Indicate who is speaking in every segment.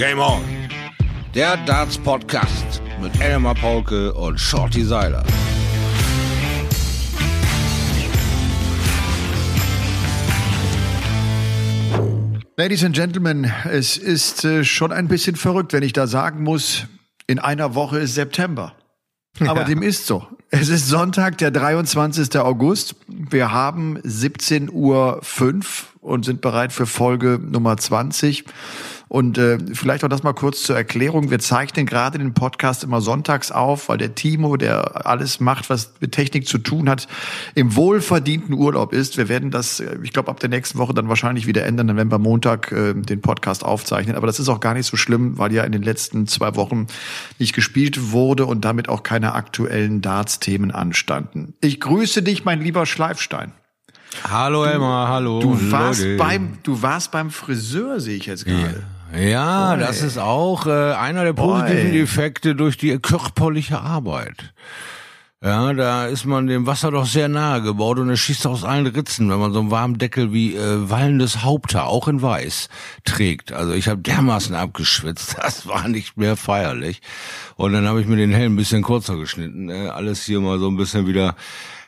Speaker 1: Game On. Der Darts Podcast mit Elmar Paulke und Shorty Seiler.
Speaker 2: Ladies and Gentlemen, es ist äh, schon ein bisschen verrückt, wenn ich da sagen muss, in einer Woche ist September. Aber ja. dem ist so. Es ist Sonntag, der 23. August. Wir haben 17.05 Uhr und sind bereit für Folge Nummer 20. Und äh, vielleicht auch das mal kurz zur Erklärung. Wir zeichnen gerade den Podcast immer sonntags auf, weil der Timo, der alles macht, was mit Technik zu tun hat, im wohlverdienten Urlaub ist. Wir werden das, äh, ich glaube, ab der nächsten Woche dann wahrscheinlich wieder ändern, dann werden wir Montag äh, den Podcast aufzeichnen. Aber das ist auch gar nicht so schlimm, weil ja in den letzten zwei Wochen nicht gespielt wurde und damit auch keine aktuellen Darts-Themen anstanden. Ich grüße dich, mein lieber Schleifstein.
Speaker 1: Hallo Emma, hallo.
Speaker 2: Du warst Leute. beim, du warst beim Friseur, sehe ich jetzt gerade.
Speaker 1: Ja. Ja, Boy. das ist auch äh, einer der positiven Boy. Effekte durch die körperliche Arbeit. Ja, da ist man dem Wasser doch sehr nahe gebaut und es schießt aus allen Ritzen, wenn man so einen warmen Deckel wie äh, wallendes Haupthaar, auch in weiß, trägt. Also ich habe dermaßen abgeschwitzt, das war nicht mehr feierlich. Und dann habe ich mir den Helm ein bisschen kurzer geschnitten, äh, alles hier mal so ein bisschen wieder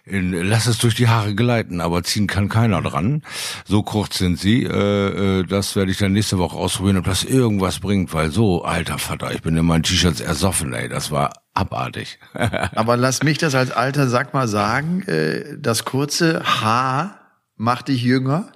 Speaker 1: lass es durch die Haare gleiten, aber ziehen kann keiner dran. So kurz sind sie. Äh, äh, das werde ich dann nächste Woche ausprobieren, ob das irgendwas bringt, weil so, alter Vater, ich bin in meinen T-Shirts ersoffen, ey, das war abartig.
Speaker 2: aber lass mich das als alter Sack mal sagen, äh, das kurze Haar macht dich jünger.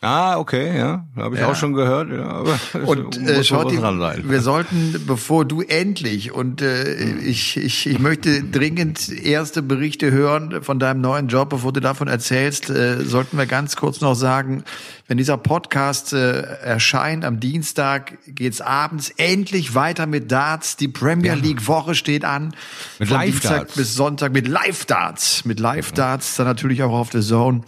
Speaker 1: Ah, okay, ja, habe ich ja. auch schon gehört. Ja, aber
Speaker 2: und äh, schaut wir sollten, bevor du endlich und äh, hm. ich, ich, ich möchte dringend erste Berichte hören von deinem neuen Job, bevor du davon erzählst, äh, sollten wir ganz kurz noch sagen, wenn dieser Podcast äh, erscheint am Dienstag, geht's abends endlich weiter mit Darts. Die Premier. League Woche steht an.
Speaker 1: Mit Live Dienstag Darts.
Speaker 2: bis Sonntag mit Live Darts. Mit Live Darts, dann natürlich auch auf der Zone.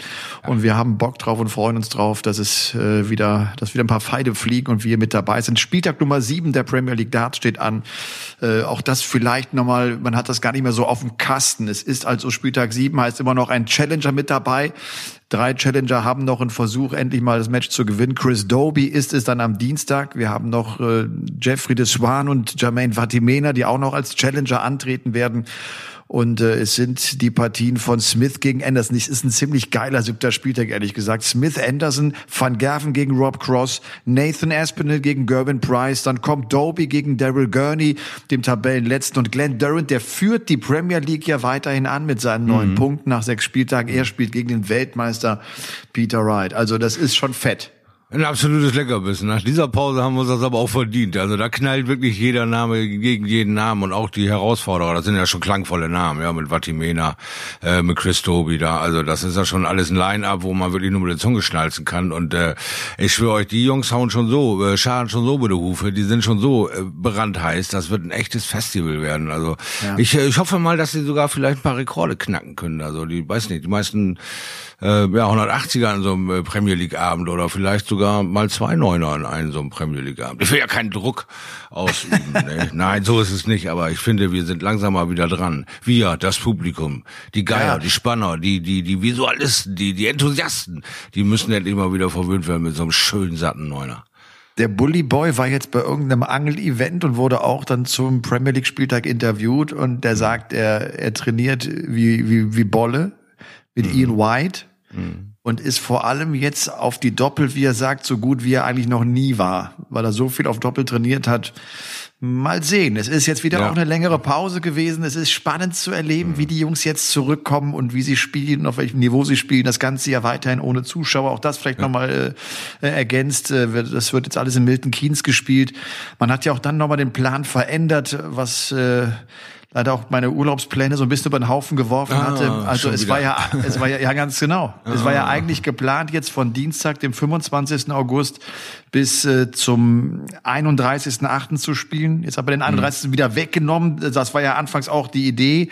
Speaker 2: Und wir haben Bock drauf und freuen uns drauf, dass es äh, wieder, dass wieder ein paar Pfeile fliegen und wir mit dabei sind. Spieltag Nummer sieben der Premier League Darts steht an. Äh, auch das vielleicht nochmal, man hat das gar nicht mehr so auf dem Kasten. Es ist also Spieltag sieben, heißt immer noch ein Challenger mit dabei. Drei Challenger haben noch einen Versuch, endlich mal das Match zu gewinnen. Chris Doby ist es dann am Dienstag. Wir haben noch äh, Jeffrey de Swan und Jermaine Vatimena, die auch noch als Challenger antreten werden. Und äh, es sind die Partien von Smith gegen Anderson. Es ist ein ziemlich geiler siebter Spieltag, ehrlich gesagt. Smith Anderson, Van Gerven gegen Rob Cross, Nathan Aspinall gegen Gervin Price, dann kommt Doby gegen Daryl Gurney, dem Tabellenletzten, und Glenn Durant, der führt die Premier League ja weiterhin an mit seinen neun mhm. Punkten nach sechs Spieltagen. Er spielt gegen den Weltmeister Peter Wright. Also das ist schon fett.
Speaker 1: Ein absolutes Leckerbissen. Nach dieser Pause haben wir uns das aber auch verdient. Also da knallt wirklich jeder Name gegen jeden Namen und auch die Herausforderer. Das sind ja schon klangvolle Namen, ja, mit Vatimena, äh, mit Chris Tobi da. Also das ist ja schon alles ein Line-Up, wo man wirklich nur mit der Zunge schnalzen kann. Und äh, ich schwöre euch, die Jungs hauen schon so, äh, schaden schon so mit der Hufe. Die sind schon so äh, brandheiß. Das wird ein echtes Festival werden. Also ja. ich, äh, ich hoffe mal, dass sie sogar vielleicht ein paar Rekorde knacken können. Also die, weiß nicht, die meisten äh, ja, 180er an so einem äh, Premier League Abend oder vielleicht sogar mal zwei Neuner an einem so einem Premier League Abend. Ich will ja keinen Druck ausüben. ne? Nein, so ist es nicht, aber ich finde, wir sind langsam mal wieder dran. Wir, das Publikum, die Geier, ja. die Spanner, die, die, die Visualisten, die, die Enthusiasten, die müssen endlich mal wieder verwöhnt werden mit so einem schönen satten Neuner.
Speaker 2: Der Bully Boy war jetzt bei irgendeinem Angel-Event und wurde auch dann zum Premier League Spieltag interviewt und der sagt, er, er trainiert wie, wie, wie Bolle mit mhm. Ian White Mhm. Und ist vor allem jetzt auf die Doppel, wie er sagt, so gut wie er eigentlich noch nie war, weil er so viel auf Doppel trainiert hat. Mal sehen. Es ist jetzt wieder ja. auch eine längere Pause gewesen. Es ist spannend zu erleben, mhm. wie die Jungs jetzt zurückkommen und wie sie spielen, auf welchem Niveau sie spielen. Das Ganze ja weiterhin ohne Zuschauer. Auch das vielleicht ja. nochmal äh, ergänzt. Äh, das wird jetzt alles in Milton Keynes gespielt. Man hat ja auch dann nochmal den Plan verändert, was äh, leider auch meine Urlaubspläne so ein bisschen über den Haufen geworfen ah, hatte. Also es wieder. war ja, es war ja, ja ganz genau. Ah. Es war ja eigentlich geplant jetzt von Dienstag, dem 25. August bis äh, zum 31.8. zu spielen. Jetzt aber den 31. Mhm. wieder weggenommen. Das war ja anfangs auch die Idee.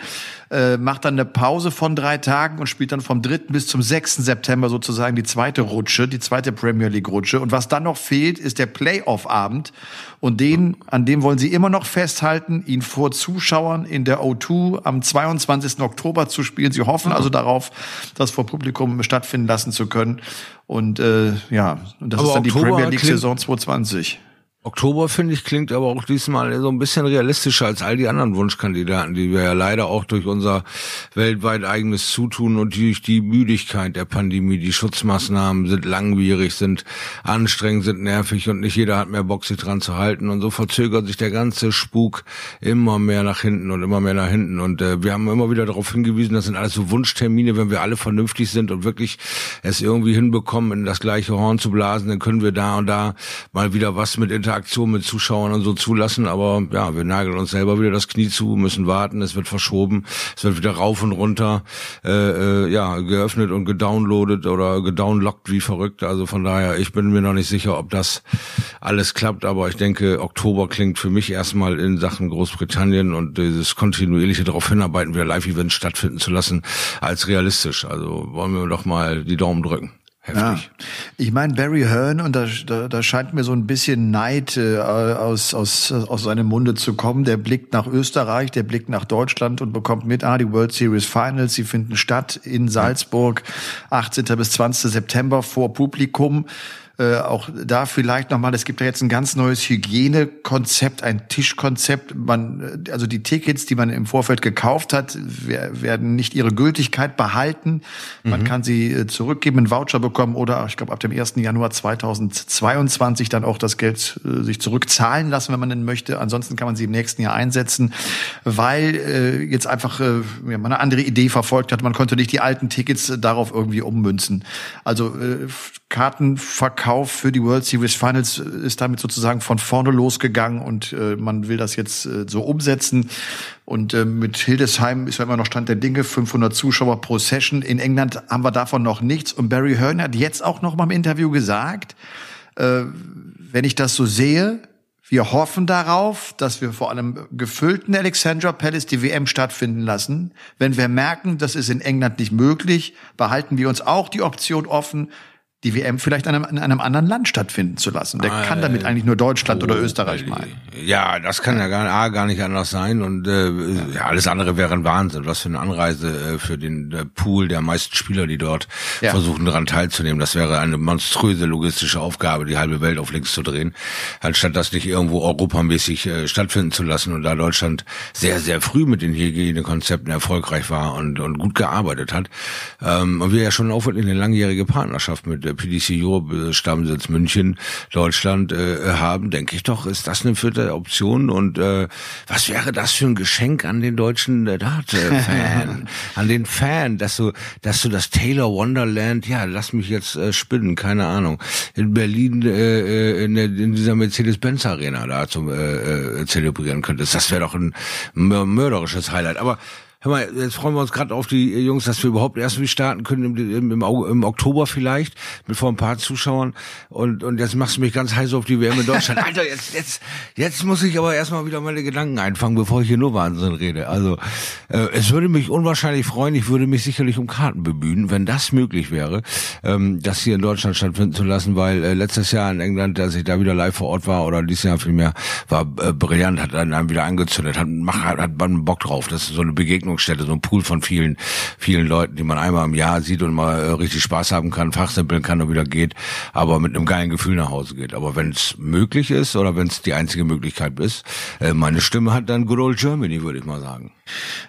Speaker 2: Äh, macht dann eine Pause von drei Tagen und spielt dann vom 3. bis zum 6. September sozusagen die zweite Rutsche, die zweite Premier League Rutsche. Und was dann noch fehlt, ist der Playoff-Abend. Und den, an dem wollen sie immer noch festhalten, ihn vor Zuschauern in der O2 am 22. Oktober zu spielen. Sie hoffen also darauf, das vor Publikum stattfinden lassen zu können. Und äh, ja, und das Aber ist dann Oktober die Premier League Saison 2020.
Speaker 1: Oktober, finde ich, klingt aber auch diesmal so ein bisschen realistischer als all die anderen Wunschkandidaten, die wir ja leider auch durch unser weltweit eigenes Zutun und durch die Müdigkeit der Pandemie, die Schutzmaßnahmen sind langwierig, sind anstrengend, sind nervig und nicht jeder hat mehr Bock, sich dran zu halten. Und so verzögert sich der ganze Spuk immer mehr nach hinten und immer mehr nach hinten. Und äh, wir haben immer wieder darauf hingewiesen, das sind alles so Wunschtermine, wenn wir alle vernünftig sind und wirklich es irgendwie hinbekommen, in das gleiche Horn zu blasen, dann können wir da und da mal wieder was mit Inter Interaktion mit Zuschauern und so zulassen, aber ja, wir nageln uns selber wieder das Knie zu, müssen warten, es wird verschoben, es wird wieder rauf und runter, äh, äh, ja, geöffnet und gedownloadet oder gedownlockt wie verrückt. Also von daher, ich bin mir noch nicht sicher, ob das alles klappt, aber ich denke, Oktober klingt für mich erstmal in Sachen Großbritannien und dieses kontinuierliche darauf hinarbeiten, wieder Live-Events stattfinden zu lassen, als realistisch. Also wollen wir doch mal die Daumen drücken.
Speaker 2: Heftig. Ja. Ich meine, Barry Hearn, und da, da, da scheint mir so ein bisschen Neid äh, aus, aus, aus seinem Munde zu kommen. Der blickt nach Österreich, der blickt nach Deutschland und bekommt mit, ah, die World Series Finals, sie finden statt in Salzburg, 18. bis 20. September vor Publikum. Äh, auch da vielleicht nochmal, es gibt ja jetzt ein ganz neues Hygienekonzept, ein Tischkonzept. Man, äh, also die Tickets, die man im Vorfeld gekauft hat, werden nicht ihre Gültigkeit behalten. Man mhm. kann sie äh, zurückgeben, einen Voucher bekommen oder ich glaube ab dem 1. Januar 2022 dann auch das Geld äh, sich zurückzahlen lassen, wenn man denn möchte. Ansonsten kann man sie im nächsten Jahr einsetzen, weil äh, jetzt einfach äh, man eine andere Idee verfolgt hat. Man konnte nicht die alten Tickets darauf irgendwie ummünzen. Also äh, Kartenverkauf für die World Series Finals ist damit sozusagen von vorne losgegangen und äh, man will das jetzt äh, so umsetzen. Und äh, mit Hildesheim ist ja immer noch Stand der Dinge, 500 Zuschauer pro Session. In England haben wir davon noch nichts. Und Barry Hearn hat jetzt auch noch mal im Interview gesagt, äh, wenn ich das so sehe, wir hoffen darauf, dass wir vor einem gefüllten Alexandra Palace die WM stattfinden lassen. Wenn wir merken, das ist in England nicht möglich, behalten wir uns auch die Option offen, die WM vielleicht in einem, in einem anderen Land stattfinden zu lassen. Der äh, kann damit eigentlich nur Deutschland oh, oder Österreich meinen.
Speaker 1: Ja, das kann ja gar, A, gar nicht anders sein und äh, ja, alles andere wäre ein Wahnsinn. Was für eine Anreise äh, für den äh, Pool der meisten Spieler, die dort ja. versuchen daran teilzunehmen. Das wäre eine monströse logistische Aufgabe, die halbe Welt auf links zu drehen, anstatt das nicht irgendwo europamäßig äh, stattfinden zu lassen. Und da Deutschland sehr, sehr früh mit den Hygienekonzepten erfolgreich war und, und gut gearbeitet hat, ähm, und wir ja schon auch in eine langjährige Partnerschaft mit der PDC Europe Stammsitz München, Deutschland äh, haben, denke ich doch, ist das eine vierte Option und äh, was wäre das für ein Geschenk an den deutschen äh, Dart-Fan, an den Fan, dass du, dass du das Taylor Wonderland, ja, lass mich jetzt äh, spinnen, keine Ahnung, in Berlin äh, äh in, der, in dieser Mercedes-Benz Arena da zum äh, äh, zelebrieren könntest. Das wäre doch ein mörderisches Highlight. Aber Hör mal, jetzt freuen wir uns gerade auf die Jungs, dass wir überhaupt erst wie starten können im, im, im, Oktober vielleicht mit vor ein paar Zuschauern und und jetzt machst du mich ganz heiß auf die WM in Deutschland. Alter, jetzt jetzt jetzt muss ich aber erstmal wieder meine Gedanken einfangen, bevor ich hier nur Wahnsinn rede. Also äh, es würde mich unwahrscheinlich freuen. Ich würde mich sicherlich um Karten bemühen, wenn das möglich wäre, ähm, das hier in Deutschland stattfinden zu lassen, weil äh, letztes Jahr in England, als ich da wieder live vor Ort war oder dieses Jahr vielmehr, war äh, brillant, hat dann wieder angezündet, hat, hat, hat man Bock drauf. Das ist so eine Begegnung Begegnungsstätte, so ein Pool von vielen, vielen Leuten, die man einmal im Jahr sieht und mal äh, richtig Spaß haben kann, fachsimpeln kann und wieder geht, aber mit einem geilen Gefühl nach Hause geht. Aber wenn es möglich ist oder wenn es die einzige Möglichkeit ist, äh, meine Stimme hat dann Good Old Germany, würde ich mal sagen.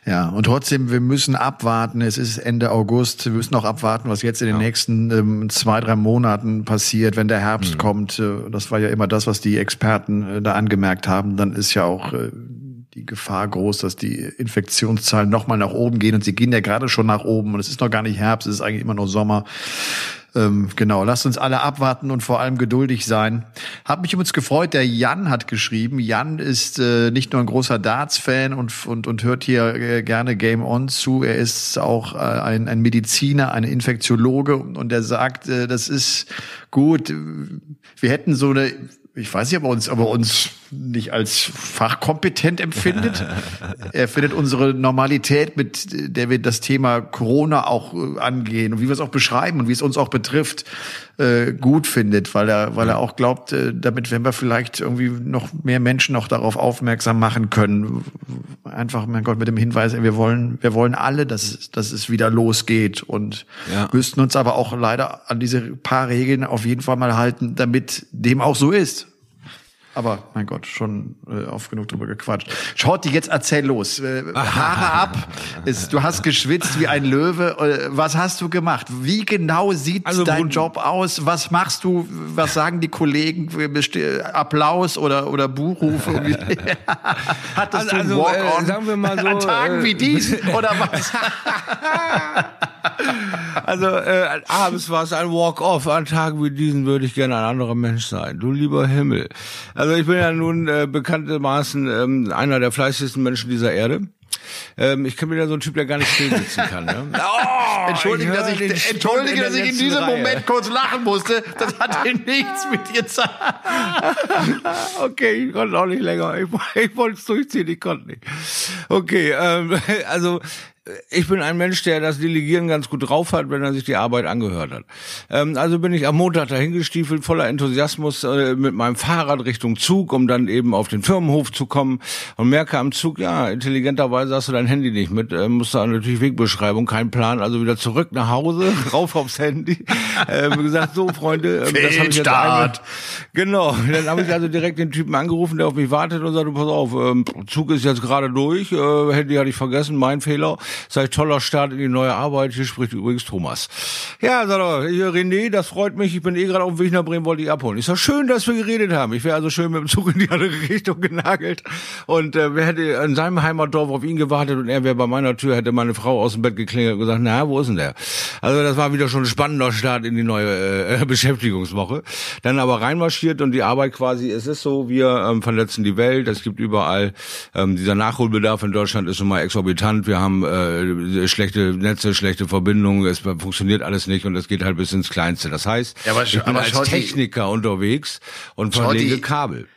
Speaker 2: Ja, und trotzdem, wir müssen abwarten. Es ist Ende August. Wir müssen auch abwarten, was jetzt in den ja. nächsten ähm, zwei, drei Monaten passiert, wenn der Herbst mhm. kommt. Äh, das war ja immer das, was die Experten äh, da angemerkt haben. Dann ist ja auch äh, die Gefahr groß, dass die Infektionszahlen nochmal nach oben gehen. Und sie gehen ja gerade schon nach oben. Und es ist noch gar nicht Herbst, es ist eigentlich immer noch Sommer. Ähm, genau, lasst uns alle abwarten und vor allem geduldig sein. Hab mich übrigens gefreut, der Jan hat geschrieben. Jan ist äh, nicht nur ein großer Darts-Fan und, und, und hört hier äh, gerne Game On zu. Er ist auch äh, ein, ein Mediziner, ein Infektiologe und er sagt, äh, das ist gut. Wir hätten so eine ich weiß nicht, ob uns, ob er uns nicht als fachkompetent empfindet. er findet unsere Normalität, mit der wir das Thema Corona auch äh, angehen und wie wir es auch beschreiben und wie es uns auch betrifft, äh, gut findet, weil er, weil er auch glaubt, äh, damit werden wir vielleicht irgendwie noch mehr Menschen auch darauf aufmerksam machen können. Einfach, mein Gott, mit dem Hinweis, wir wollen, wir wollen alle, dass es, dass es wieder losgeht und ja. müssten uns aber auch leider an diese paar Regeln auf jeden Fall mal halten, damit dem auch so ist. Aber mein Gott, schon äh, oft genug drüber gequatscht. Schaut die jetzt erzähl los. Äh, Haare ab. Ist, du hast geschwitzt wie ein Löwe. Äh, Was hast du gemacht? Wie genau sieht
Speaker 1: Also,
Speaker 2: dein Job aus? Was machst du? Was sagen die Kollegen? Applaus oder oder Buchrufe? Wie- Hattest
Speaker 1: Also-
Speaker 2: du ein
Speaker 1: also,
Speaker 2: Walk-on
Speaker 1: äh, sagen wir mal so,
Speaker 2: an Tagen
Speaker 1: äh,
Speaker 2: wie diesen oder was?
Speaker 1: Also äh, abends war es ein Walk-off. An Tagen wie diesen würde ich gerne ein anderer Mensch sein. Du lieber Himmel. Also ich bin ja nun äh, bekanntermaßen ähm, einer der fleißigsten Menschen dieser Erde. Ähm, ich bin ja so ein Typ, der gar nicht still sitzen kann. Ne? Oh,
Speaker 2: Entschuldige, dass ich,
Speaker 1: den Stund
Speaker 2: entschuldige, dass ich in diesem
Speaker 1: Reihe.
Speaker 2: Moment kurz lachen musste. Das hatte nichts mit dir zu
Speaker 1: Okay, ich konnte auch nicht länger. Ich, ich wollte es durchziehen, ich konnte nicht. Okay, ähm, also ich bin ein Mensch, der das Delegieren ganz gut drauf hat, wenn er sich die Arbeit angehört hat. Ähm, also bin ich am Montag dahin gestiefelt, voller Enthusiasmus äh, mit meinem Fahrrad Richtung Zug, um dann eben auf den Firmenhof zu kommen und merke am Zug, ja, intelligenterweise hast du dein Handy nicht mit, äh, musst du natürlich Wegbeschreibung, kein Plan, also wieder zurück nach Hause, rauf aufs Handy. Äh, wie gesagt, so Freunde, ähm, das habe ich jetzt einmal, Genau, dann habe ich also direkt den Typen angerufen, der auf mich wartet und sagte, pass auf, ähm, Zug ist jetzt gerade durch, äh, Handy hatte ich vergessen, mein Fehler. Sei toller Start in die neue Arbeit, hier spricht übrigens Thomas. Ja, sagt er, hier René, das freut mich, ich bin eh gerade auf dem Weg nach Bremen, wollte ich abholen. Ich sag, schön, dass wir geredet haben. Ich wäre also schön mit dem Zug in die andere Richtung genagelt und äh, wer hätte in seinem Heimatdorf auf ihn gewartet und er wäre bei meiner Tür, hätte meine Frau aus dem Bett geklingelt und gesagt, na, wo ist denn der? Also das war wieder schon ein spannender Start in die neue äh, Beschäftigungswoche. Dann aber reinmarschiert und die Arbeit quasi, es ist so, wir ähm, verletzen die Welt, es gibt überall, ähm, dieser Nachholbedarf in Deutschland ist schon mal exorbitant, wir haben äh, schlechte Netze, schlechte Verbindungen, es funktioniert alles nicht und es geht halt bis ins Kleinste. Das heißt,
Speaker 2: Ja, aber
Speaker 1: ich bin als
Speaker 2: schau die-
Speaker 1: Techniker unterwegs und verlege
Speaker 2: die-
Speaker 1: Kabel.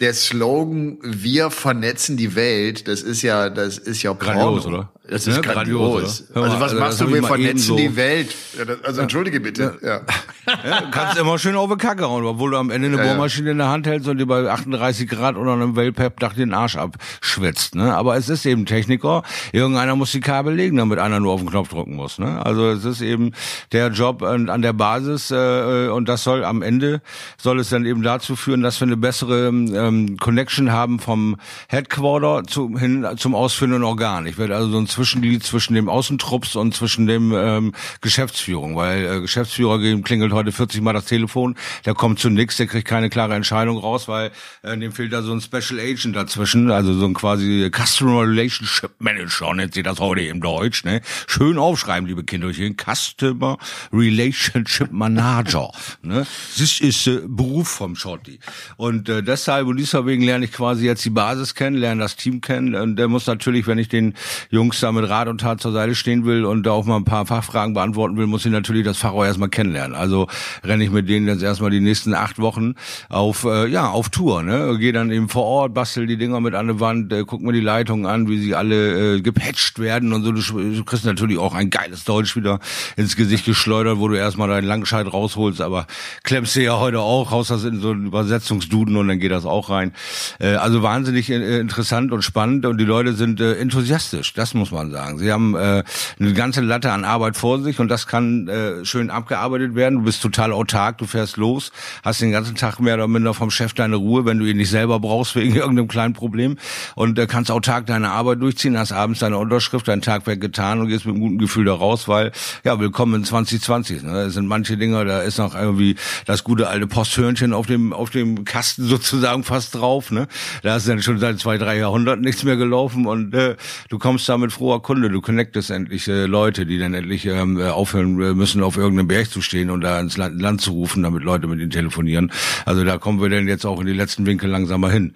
Speaker 2: Der Slogan "Wir vernetzen die Welt", das ist ja, das ist ja
Speaker 1: Grandios,
Speaker 2: Porno.
Speaker 1: oder?
Speaker 2: Das ist
Speaker 1: Ne?
Speaker 2: grandios.
Speaker 1: Oder? Hör
Speaker 2: Also
Speaker 1: mal,
Speaker 2: was
Speaker 1: also
Speaker 2: machst du? Wir
Speaker 1: mal
Speaker 2: vernetzen
Speaker 1: so-
Speaker 2: die Welt. Ja, das, also entschuldige bitte. Ja.
Speaker 1: Ja, kannst immer schön auf die Kacke hauen, obwohl du am Ende eine. Bohrmaschine in der Hand hältst und dir bei 38 Grad unter einem Wellpep-Dach den Arsch abschwitzt. Ne? Aber es ist eben Techniker. Irgendeiner muss die Kabel legen, damit einer nur auf den Knopf drücken muss. Ne? Also es ist eben der Job an, an der Basis äh, und das soll am Ende soll es dann eben dazu führen, dass wir eine bessere ähm, Connection haben vom Headquarter zu, hin zum ausführenden Organ. Ich werde also so ein Zwischenglied zwischen dem Außentrupps und zwischen dem ähm, Geschäftsführung, weil äh, Geschäftsführer klingelt heute 40 Mal das Telefon, der kommt zu nix, der kriegt keine klare Entscheidung raus, weil äh, dem fehlt da so ein Special Agent dazwischen, also so ein quasi Customer Relationship Manager nennt sich das heute im Deutsch, ne? Schön aufschreiben, liebe Kinderchen, Customer Relationship Manager, ne? Das ist äh, Beruf vom Shorty. Und äh, deshalb und deswegen lerne ich quasi jetzt die Basis kennen, lerne das Team kennen und der muss natürlich, wenn ich den Jungs da mit Rat und Tat zur Seite stehen will und da auch mal ein paar Fachfragen beantworten will, muss ich natürlich das Fachrohr erstmal kennenlernen. Also renne ich mit denen jetzt erstmal die nächsten acht Wochen auf äh, ja auf Tour, ne? Gehe dann eben vor Ort, bastel die Dinger mit an der Wand, äh, guck mir die Leitungen an, wie sie alle äh, gepatcht werden und so. Du, du kriegst natürlich auch ein geiles Deutsch wieder ins Gesicht geschleudert, wo du erstmal deinen Langscheid rausholst, aber klemmst du ja heute auch, haust das in so einen Übersetzungsduden und dann geht das auch rein. Äh, also wahnsinnig äh, interessant und spannend und die Leute sind äh, enthusiastisch, das muss man sagen. Sie haben äh, eine ganze Latte an Arbeit vor sich und das kann äh, schön abgearbeitet werden. Du bist total autark, du fährst los, hast den ganzen Tag mehr oder minder vom Chef deine Ruhe, wenn du ihn nicht selber brauchst wegen irgendeinem kleinen Problem und äh, kannst autark deine Arbeit durchziehen, hast abends deine Unterschrift, dein Tagwerk getan und gehst mit einem guten Gefühl da raus, weil ja, willkommen in 2020. Ne? Es sind manche Dinge, da ist noch irgendwie das gute alte Posthörnchen auf dem auf dem Kasten sozusagen fast drauf. Ne? Da ist dann schon seit zwei, drei Jahrhunderten nichts mehr gelaufen und äh, du kommst da mit froher Kunde, du connectest endlich äh, Leute, die dann endlich ähm, äh, aufhören äh, müssen, auf irgendeinem Berg zu stehen und da ins Land, Land zu rufen, damit Leute mit ihnen telefonieren. Also da kommen wir denn jetzt auch in die letzten Winkel langsam mal hin.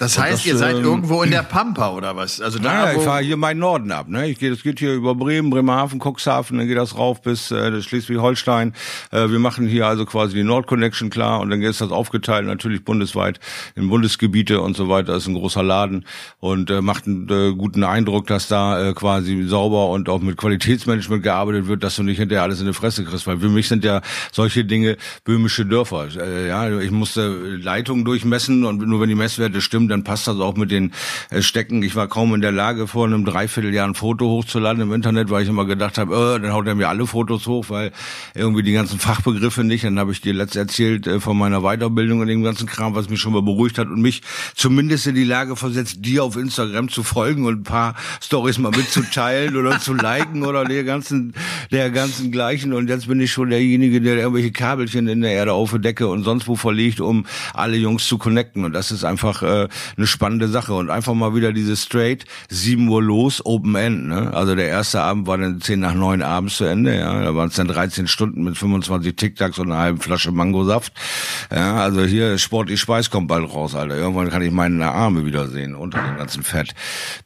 Speaker 2: Das heißt, ihr seid
Speaker 1: ähm,
Speaker 2: irgendwo in der Pampa oder was? Also da,
Speaker 1: Naja, ich fahre hier meinen Norden ab. Ne? Ich gehe, das geht hier über Bremen, Bremerhaven, Cuxhaven, dann geht das rauf bis äh, Schleswig-Holstein. Äh, wir machen hier also quasi die Nord-Connection klar und dann ist das aufgeteilt natürlich bundesweit in Bundesgebiete und so weiter. Das ist ein großer Laden und äh, macht einen äh, guten Eindruck, dass da äh, quasi sauber und auch mit Qualitätsmanagement gearbeitet wird, dass du nicht hinterher alles in die Fresse kriegst. Weil für mich sind ja solche Dinge böhmische Dörfer. Äh, ja, ich musste Leitungen durchmessen und nur wenn die Messwerte stimmen, dann passt das auch mit den äh, Stecken. Ich war kaum in der Lage, vor einem Dreivierteljahr ein Foto hochzuladen im Internet, weil ich immer gedacht habe, äh, dann haut er mir alle Fotos hoch, weil irgendwie die ganzen Fachbegriffe nicht. Dann habe ich dir letzt erzählt äh, von meiner Weiterbildung und dem ganzen Kram, was mich schon mal beruhigt hat und mich zumindest in die Lage versetzt, dir auf Instagram zu folgen und ein paar Stories mal mitzuteilen oder zu liken oder der ganzen, der ganzen gleichen. Und jetzt bin ich schon derjenige, der irgendwelche Kabelchen in der Erde auf der Decke und sonst wo verlegt, um alle Jungs zu connecten. Und das ist einfach äh, eine spannende Sache. Und einfach mal wieder diese straight, 7 Uhr los, Open End. Ne? Also der erste Abend war dann 10 nach 9 abends zu Ende. Ja, Da waren es dann 13 Stunden mit 25 Tic-Tacs und einer halben Flasche Mangosaft. Ja, also hier sportlich Schweiß kommt bald raus, Alter. Irgendwann kann ich meine Arme wiedersehen unter dem ganzen Fett.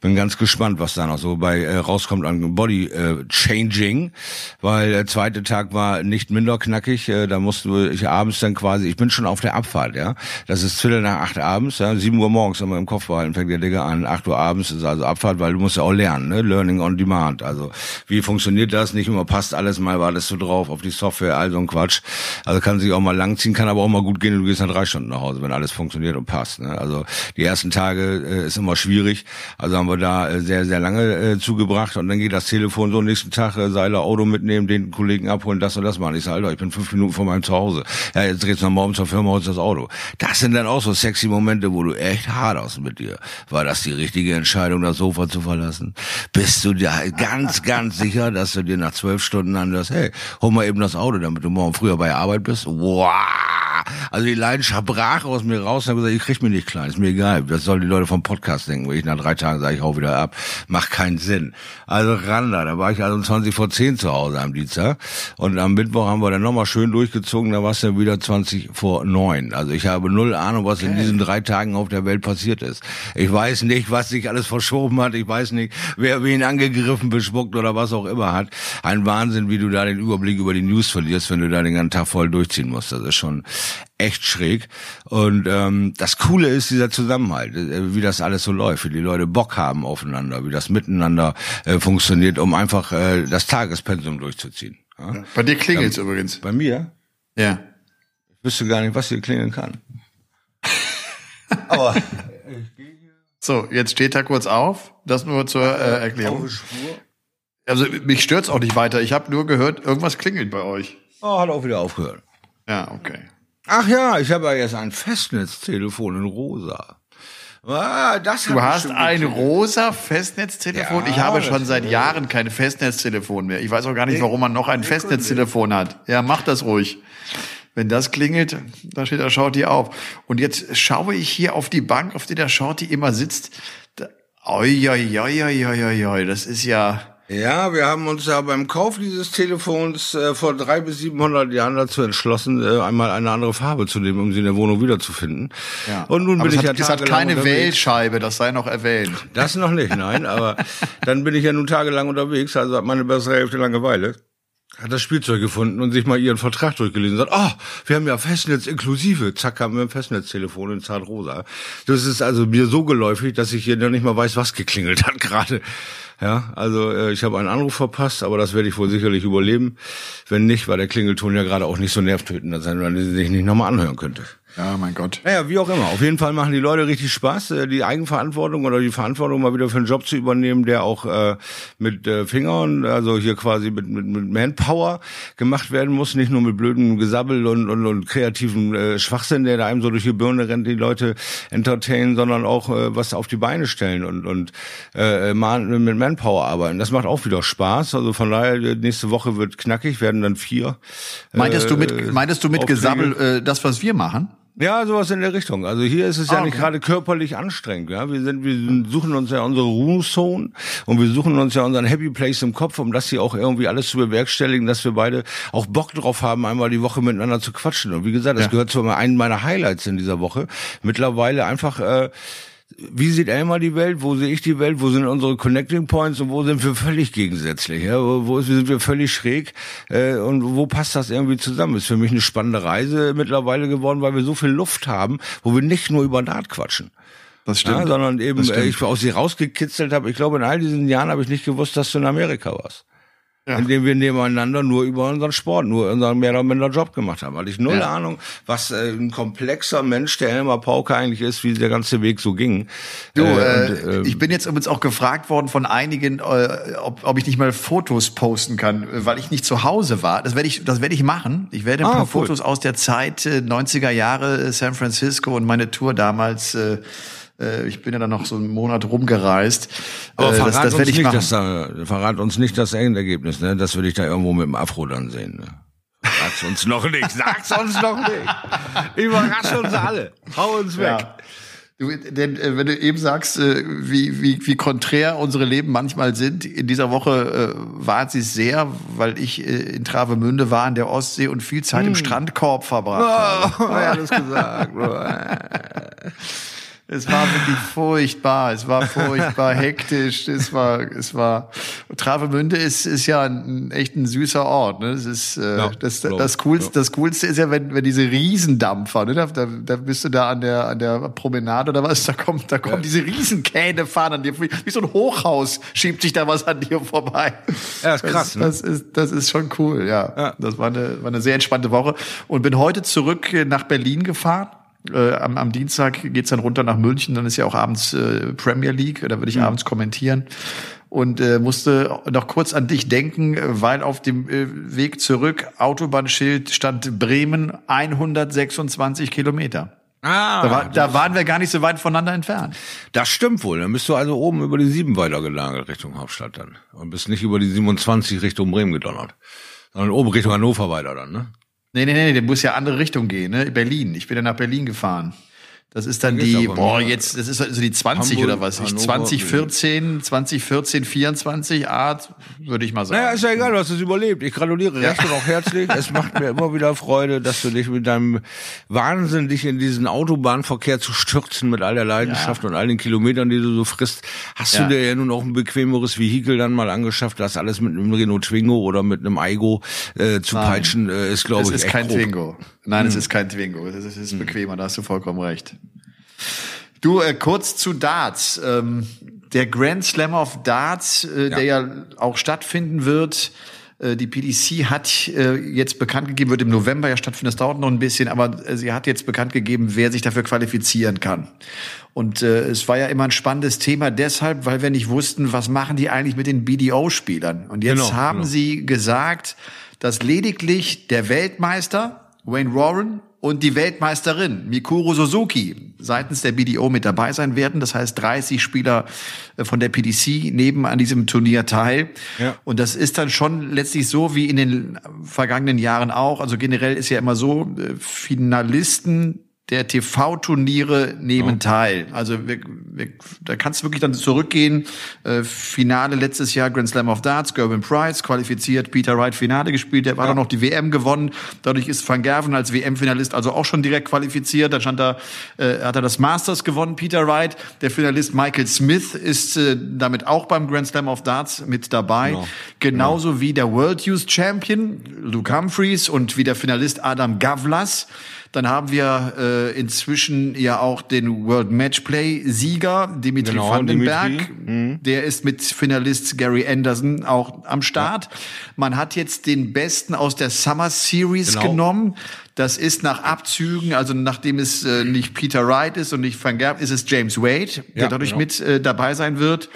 Speaker 1: Bin ganz gespannt, was da noch so bei äh, rauskommt an Body äh, Changing, weil der zweite Tag war nicht minder knackig. Äh, da musste ich abends dann quasi, ich bin schon auf der Abfahrt, ja. Das ist Viertel nach acht abends, ja, sieben Uhr morgens wir im Kopf behalten, fängt der Digga an. Acht Uhr abends ist also Abfahrt, weil du musst ja auch lernen, ne? Learning on Demand. Also wie funktioniert das? Nicht immer passt alles mal, war das so drauf auf die Software, all so ein Quatsch. Also kann sich auch mal langziehen, kann aber auch mal gut gehen du gehst dann drei Stunden nach Hause, wenn alles funktioniert und passt. Ne? Also die ersten Tage äh, ist immer schwierig. Also haben wir da äh, sehr, sehr lange äh, zugebracht und dann geht das Telefon so nächsten Tag äh, Seiler Auto mitnehmen, den Kollegen abholen, das und das machen. Ich sage, Alter, ich bin fünf Minuten von meinem Zuhause. Ja, jetzt du noch morgen zur Firma, holst das Auto. Das sind dann auch so sexy Momente, wo du echt hart aus mit dir. War das die richtige Entscheidung, das Sofa zu verlassen? Bist du dir ganz, ganz sicher, dass du dir nach zwölf Stunden anhörst, hey, hol mal eben das Auto, damit du morgen früher bei Arbeit bist? Wow! Also die Leidenschaft brach aus mir raus und habe gesagt, ich krieg mich nicht klein, ist mir egal. Das sollen die Leute vom Podcast denken, ich nach drei Tagen sage, ich hau wieder ab. Macht keinen. Also Randa, da war ich also 20 vor 10 zu Hause am Dienstag. Und am Mittwoch haben wir dann nochmal schön durchgezogen, da war es dann wieder 20 vor 9. Also ich habe null Ahnung, was in diesen drei Tagen auf der Welt passiert ist. Ich weiß nicht, was sich alles verschoben hat. Ich weiß nicht, wer wen angegriffen, bespuckt oder was auch immer hat. Ein Wahnsinn, wie du da den Überblick über die News verlierst, wenn du da den ganzen Tag voll durchziehen musst. Das ist schon echt schräg. Und ähm, das Coole ist dieser Zusammenhalt, äh, wie das alles so läuft, wie die Leute Bock haben aufeinander, wie das miteinander äh, funktioniert, um einfach äh, das Tagespensum durchzuziehen. Ja?
Speaker 2: Bei dir klingelt's ähm, übrigens.
Speaker 1: Bei mir?
Speaker 2: Ja.
Speaker 1: Ich wüsste gar nicht, was hier klingeln kann. Aber
Speaker 2: so, jetzt steht er kurz auf. Das nur zur äh, Erklärung. Also mich stört's auch nicht weiter. Ich habe nur gehört, irgendwas klingelt bei euch.
Speaker 1: Oh, hat auch wieder aufgehört.
Speaker 2: Ja, okay.
Speaker 1: Ach ja, ich habe ja jetzt ein Festnetztelefon in rosa. Ah, das
Speaker 2: du hast ein rosa Festnetztelefon? Ja, ich habe schon seit Jahren kein Festnetztelefon mehr. Ich weiß auch gar nicht, warum man noch ein Festnetztelefon hat. Ja, mach das ruhig. Wenn das klingelt, da steht da Shorty auf. Und jetzt schaue ich hier auf die Bank, auf der der Shorty immer sitzt. oi, oi, oi, oi, oi, oi, das ist ja,
Speaker 1: ja, wir haben uns ja beim Kauf dieses Telefons äh, vor drei bis 700 Jahren dazu entschlossen, äh, einmal eine andere Farbe zu nehmen, um sie in der Wohnung wiederzufinden.
Speaker 2: Ja. Und nun aber bin ich hat, ja Es hat keine Wählscheibe, das sei noch erwähnt.
Speaker 1: Das noch nicht, nein, aber dann bin ich ja nun tagelang unterwegs, also hat meine bessere Hälfte Langeweile hat das Spielzeug gefunden und sich mal ihren Vertrag durchgelesen und sagt, oh, wir haben ja Festnetz inklusive. Zack, haben wir ein Festnetztelefon in Zartrosa. Das ist also mir so geläufig, dass ich hier noch nicht mal weiß, was geklingelt hat gerade. Ja, also äh, ich habe einen Anruf verpasst, aber das werde ich wohl sicherlich überleben. Wenn nicht, war der Klingelton ja gerade auch nicht so nervtötend, dass er sich nicht nochmal anhören könnte.
Speaker 2: Ja, mein Gott.
Speaker 1: Naja, wie auch immer. Auf jeden Fall machen die Leute richtig Spaß, äh, die Eigenverantwortung oder die Verantwortung mal wieder für einen Job zu übernehmen, der auch äh, mit äh, Fingern, also hier quasi mit, mit, mit Manpower gemacht werden muss, nicht nur mit blödem Gesabbel und, und, und kreativen äh, Schwachsinn, der da einem so durch die Birne rennt, die Leute entertainen, sondern auch äh, was auf die Beine stellen und, und äh, mal mit Manpower arbeiten. Das macht auch wieder Spaß. Also von daher, nächste Woche wird knackig, werden dann vier.
Speaker 2: Meintest du mit, äh, meintest du mit Gesabbel äh, das, was wir machen?
Speaker 1: Ja, sowas in der Richtung. Also hier ist es ja okay. nicht gerade körperlich anstrengend. Ja, wir sind, wir suchen uns ja unsere Ruhezone und wir suchen uns ja unseren Happy Place im Kopf, um das hier auch irgendwie alles zu bewerkstelligen, dass wir beide auch Bock drauf haben, einmal die Woche miteinander zu quatschen. Und wie gesagt, das ja. gehört zu einem meiner Highlights in dieser Woche. Mittlerweile einfach. Äh, wie sieht Elmar die Welt, wo sehe ich die Welt, wo sind unsere Connecting Points und wo sind wir völlig gegensätzlich, ja? wo, wo sind wir völlig schräg äh, und wo passt das irgendwie zusammen? Ist für mich eine spannende Reise mittlerweile geworden, weil wir so viel Luft haben, wo wir nicht nur über Dart quatschen.
Speaker 2: Das stimmt. Ja,
Speaker 1: sondern eben äh, ich aus sie rausgekitzelt habe. Ich glaube, in all diesen Jahren habe ich nicht gewusst, dass du in Amerika warst. Ja. Indem wir nebeneinander nur über unseren Sport, nur unseren mehr oder minder Job gemacht haben. Weil ich null ja. Ahnung, was äh, ein komplexer Mensch der Elmar Pauke eigentlich ist, wie der ganze Weg so ging.
Speaker 2: Du, äh, und, äh, ich bin jetzt übrigens auch gefragt worden von einigen, äh, ob, ob ich nicht mal Fotos posten kann, weil ich nicht zu Hause war. Das werde ich, das werde ich machen. Ich werde ein ah, paar cool. Fotos aus der Zeit äh, 90er Jahre äh, San Francisco und meine Tour damals äh, ich bin ja dann noch so einen Monat rumgereist.
Speaker 1: Aber äh, verrat, das, das uns, nicht das, äh, verrat uns nicht das Endergebnis, ne? Das würde ich da irgendwo mit dem Afro dann sehen. Ne? Sag's uns noch nicht, sag's uns noch nicht. Überrasch uns alle. Hau uns weg. Ja.
Speaker 2: Du, denn äh, wenn du eben sagst, äh, wie, wie, wie konträr unsere Leben manchmal sind, in dieser Woche äh, war sie sehr, weil ich äh, in Travemünde war an der Ostsee und viel Zeit hm. im Strandkorb verbracht oh, habe. Oh, alles gesagt. Es war wirklich furchtbar. Es war furchtbar hektisch. Es war, es war. Travemünde ist ist ja ein, echt ein süßer Ort. Ne? Es ist äh, ja, das das coolste. Ja. Das coolste ist ja, wenn wenn diese Riesendampfer. Ne? Da, da, da bist du da an der an der Promenade oder was. Da kommt da kommen ja. diese Riesenkähne fahren an dir wie so ein Hochhaus schiebt sich da was an dir vorbei.
Speaker 1: Ja, ist krass.
Speaker 2: Das, ne? das ist das ist schon cool. Ja, ja. das war eine war eine sehr entspannte Woche und bin heute zurück nach Berlin gefahren äh, am, am Dienstag geht's dann runter nach München, dann ist ja auch abends äh, Premier League, da würde ich mhm. abends kommentieren und äh, musste noch kurz an dich denken, weil auf dem äh, Weg zurück Autobahnschild stand Bremen 126 Kilometer. Ah, da, war, da waren wir gar nicht so weit voneinander entfernt.
Speaker 1: Das stimmt wohl. Dann bist du also oben über die 7 weitergelagert Richtung Hauptstadt dann. Und bist nicht über die 27 Richtung Bremen gedonnert. Sondern oben Richtung Hannover weiter dann, ne?
Speaker 2: Nee, nee, nee, der muss ja andere Richtung gehen, ne? Berlin. Ich bin ja nach Berlin gefahren. Das ist dann die, boah, jetzt, das ist also die 20 Hamburg, oder was? Ich, 2014, 2014, 24 Art, würde ich mal sagen.
Speaker 1: Naja, ist ja egal, du hast es überlebt. Ich gratuliere ja. recht und auch herzlich. es macht mir immer wieder Freude, dass du dich mit deinem Wahnsinn, dich in diesen Autobahnverkehr zu stürzen mit all der Leidenschaft ja. und all den Kilometern, die du so frisst. Hast ja. du dir ja nun auch ein bequemeres Vehikel dann mal angeschafft, das alles mit einem Renault Twingo oder mit einem Aigo äh, zu Nein. peitschen, äh, ist glaube ich.
Speaker 2: Es ist kein grob. Twingo. Nein, hm. es ist kein Twingo. Es ist, ist hm. bequemer, da hast du vollkommen recht. Du, äh, kurz zu Darts. Ähm, der Grand Slam of Darts, äh, ja. der ja auch stattfinden wird, äh, die PDC hat äh, jetzt bekannt gegeben, wird im November ja stattfinden, das dauert noch ein bisschen, aber äh, sie hat jetzt bekannt gegeben, wer sich dafür qualifizieren kann. Und äh, es war ja immer ein spannendes Thema deshalb, weil wir nicht wussten, was machen die eigentlich mit den BDO-Spielern. Und jetzt genau, haben genau. sie gesagt, dass lediglich der Weltmeister Wayne Warren und die Weltmeisterin Mikuru Suzuki seitens der BDO mit dabei sein werden. Das heißt, 30 Spieler äh, von der PDC nehmen an diesem Turnier teil. Ja. Und das ist dann schon letztlich so wie in den vergangenen Jahren auch. Also generell ist ja immer so, äh, Finalisten der TV-Turniere nehmen oh. teil. Also wir, wir, da kannst du wirklich dann zurückgehen. Äh, Finale letztes Jahr Grand Slam of Darts, Gerben Price qualifiziert, Peter Wright Finale gespielt, der war ja. dann noch die WM gewonnen. Dadurch ist Van Gerven als WM-Finalist also auch schon direkt qualifiziert. Dann stand da, äh, hat er das Masters gewonnen, Peter Wright. Der Finalist Michael Smith ist äh, damit auch beim Grand Slam of Darts mit dabei. Genau. Genauso genau. wie der World Youth Champion Luke Humphreys und wie der Finalist Adam Gavlas. Dann haben wir äh, inzwischen ja auch den World Matchplay Sieger Dimitri genau, Vandenberg. Mhm. Der ist mit Finalist Gary Anderson auch am Start. Ja. Man hat jetzt den Besten aus der Summer Series genau. genommen. Das ist nach Abzügen, also nachdem es äh, nicht Peter Wright ist und nicht Van Gerb, ist es James Wade, der ja, dadurch genau. mit äh, dabei sein wird.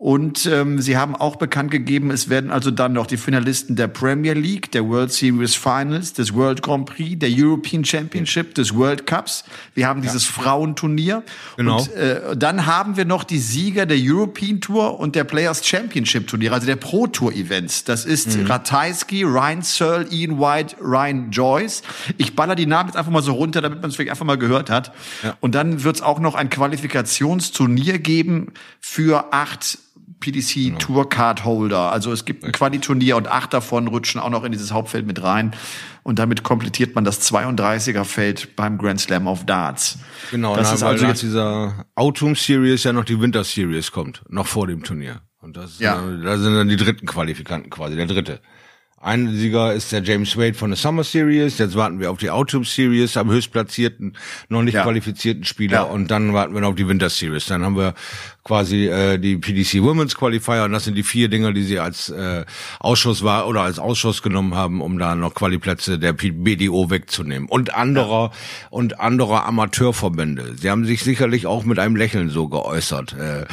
Speaker 2: Und ähm, sie haben auch bekannt gegeben, es werden also dann noch die Finalisten der Premier League, der World Series Finals, des World Grand Prix, der European Championship, des World Cups. Wir haben dieses ja. Frauenturnier. Genau. Und äh, dann haben wir noch die Sieger der European Tour und der Players Championship Turnier, also der Pro Tour Events. Das ist mhm. Ratajski, Ryan Searle, Ian White, Ryan Joyce. Ich baller die Namen jetzt einfach mal so runter, damit man es vielleicht einfach mal gehört hat. Ja. Und dann wird es auch noch ein Qualifikationsturnier geben für acht PDC genau. Tour Card Holder. Also es gibt ein Quali-Turnier und acht davon rutschen auch noch in dieses Hauptfeld mit rein. Und damit komplettiert man das 32er Feld beim Grand Slam of Darts.
Speaker 1: Genau, das ist also jetzt dieser Autumn Series ja noch die Winter Series kommt, noch vor dem Turnier. Und das ja. Dann, da sind dann die dritten Qualifikanten quasi, der dritte. Ein Sieger ist der James Wade von der Summer Series. Jetzt warten wir auf die Autumn Series am höchstplatzierten, noch nicht ja. qualifizierten Spieler. Ja. Und dann warten wir noch auf die Winter Series. Dann haben wir quasi äh, die PDC Women's Qualifier. Und das sind die vier Dinger, die sie als äh, Ausschuss war oder als Ausschuss genommen haben, um da noch Qualiplätze der BDO wegzunehmen. Und anderer ja. und anderer Amateurverbände. Sie haben sich sicherlich auch mit einem Lächeln so geäußert. Äh,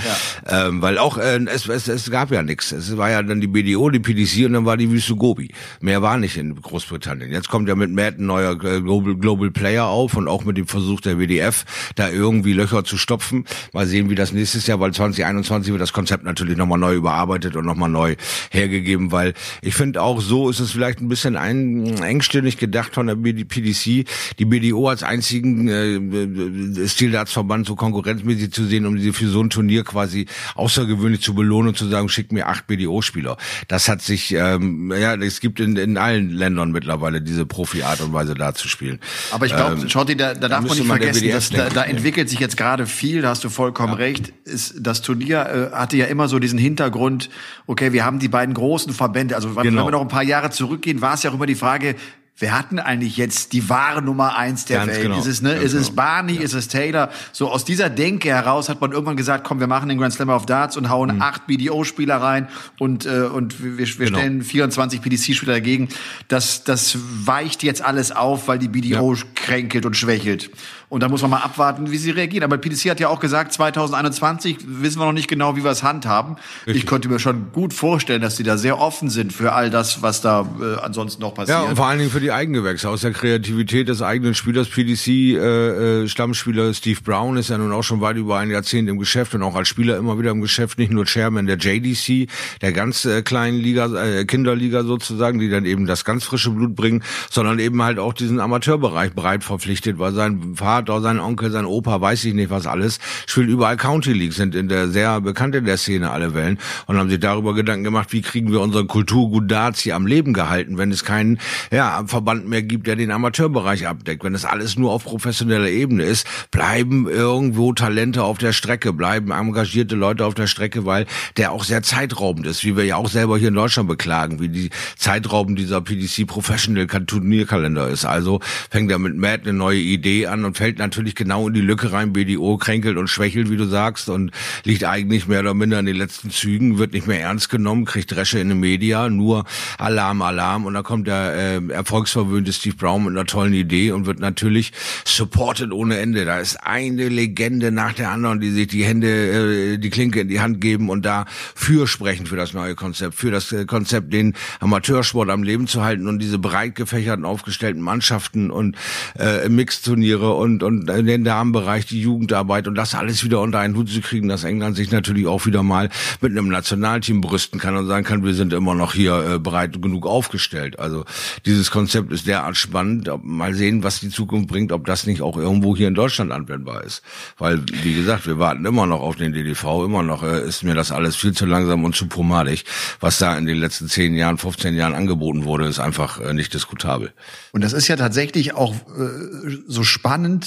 Speaker 1: ähm, weil auch äh, es, es, es gab ja nichts. Es war ja dann die BDO, die PDC und dann war die Wüste Gobi. Gobi. Mehr war nicht in Großbritannien. Jetzt kommt ja mit Matt ein neuer äh, Global, Global Player auf und auch mit dem Versuch der WDF, da irgendwie Löcher zu stopfen. Mal sehen, wie das nächstes Jahr, weil 2021 wird das Konzept natürlich nochmal neu überarbeitet und nochmal neu hergegeben, weil ich finde auch so ist es vielleicht ein bisschen ein, engstirnig gedacht von der PDC, die BDO als einzigen äh, äh Stildartsverband so konkurrenzmäßig zu sehen, um sie für so ein Turnier quasi außergewöhnlich zu belohnen und zu sagen, schick mir acht BDO-Spieler. Das hat sich, ähm, ja, es gibt in, in allen Ländern mittlerweile diese Profi-Art und Weise da zu spielen.
Speaker 2: Aber ich glaube, ähm, Schotti, da, da darf man nicht vergessen, dass da, da entwickelt sich jetzt gerade viel, da hast du vollkommen ja. recht. Das Turnier äh, hatte ja immer so diesen Hintergrund, okay, wir haben die beiden großen Verbände, also genau. wenn wir noch ein paar Jahre zurückgehen, war es ja auch immer die Frage, wer hat denn eigentlich jetzt die wahre Nummer eins der Ganz Welt? Genau. Ist es, ne, ist es genau. Barney, ja. ist es Taylor? So aus dieser Denke heraus hat man irgendwann gesagt, komm, wir machen den Grand Slam of Darts und hauen mhm. acht BDO-Spieler rein und, äh, und wir, wir genau. stellen 24 PDC-Spieler dagegen. Das, das weicht jetzt alles auf, weil die BDO ja. kränkelt und schwächelt. Und da muss man mal abwarten, wie sie reagieren. Aber PDC hat ja auch gesagt, 2021 wissen wir noch nicht genau, wie wir es handhaben. Richtig. Ich konnte mir schon gut vorstellen, dass sie da sehr offen sind für all das, was da äh, ansonsten noch passiert.
Speaker 1: Ja, und vor allen Dingen für die Eigengewächse. Aus der Kreativität des eigenen Spielers, PDC, äh, äh, Stammspieler Steve Brown ist ja nun auch schon weit über ein Jahrzehnt im Geschäft und auch als Spieler immer wieder im Geschäft, nicht nur Chairman der JDC, der ganz äh, kleinen Liga, äh, Kinderliga sozusagen, die dann eben das ganz frische Blut bringen, sondern eben halt auch diesen Amateurbereich breit verpflichtet, weil sein Vater Vater, sein Onkel, sein Opa, weiß ich nicht was alles, spielen überall County League, sind in der sehr bekannt der Szene alle Wellen und haben sich darüber Gedanken gemacht, wie kriegen wir unsere Kulturgut Darts am Leben gehalten, wenn es keinen ja, Verband mehr gibt, der den Amateurbereich abdeckt. Wenn es alles nur auf professioneller Ebene ist, bleiben irgendwo Talente auf der Strecke, bleiben engagierte Leute auf der Strecke, weil der auch sehr zeitraubend ist, wie wir ja auch selber hier in Deutschland beklagen, wie die zeitraubend dieser PDC Professional Turnierkalender ist. Also fängt er mit Matt eine neue Idee an und fällt fällt natürlich genau in die Lücke rein. BDO kränkelt und schwächelt, wie du sagst, und liegt eigentlich mehr oder minder in den letzten Zügen, wird nicht mehr ernst genommen, kriegt Dresche in den Media, nur Alarm, Alarm. Und da kommt der äh, erfolgsverwöhnte Steve Brown mit einer tollen Idee und wird natürlich supported ohne Ende. Da ist eine Legende nach der anderen, die sich die Hände, äh, die Klinke in die Hand geben und da für für das neue Konzept, für das äh, Konzept, den Amateursport am Leben zu halten und diese breit gefächerten, aufgestellten Mannschaften und äh, Mixturniere und und, und den Damenbereich die Jugendarbeit und das alles wieder unter einen Hut zu kriegen, dass England sich natürlich auch wieder mal mit einem Nationalteam brüsten kann und sagen kann, wir sind immer noch hier äh, bereit genug aufgestellt. Also dieses Konzept ist derart spannend. Mal sehen, was die Zukunft bringt, ob das nicht auch irgendwo hier in Deutschland anwendbar ist. Weil, wie gesagt, wir warten immer noch auf den DDV, immer noch äh, ist mir das alles viel zu langsam und zu pomadig. Was da in den letzten zehn Jahren, 15 Jahren angeboten wurde, ist einfach äh, nicht diskutabel.
Speaker 2: Und das ist ja tatsächlich auch äh, so spannend,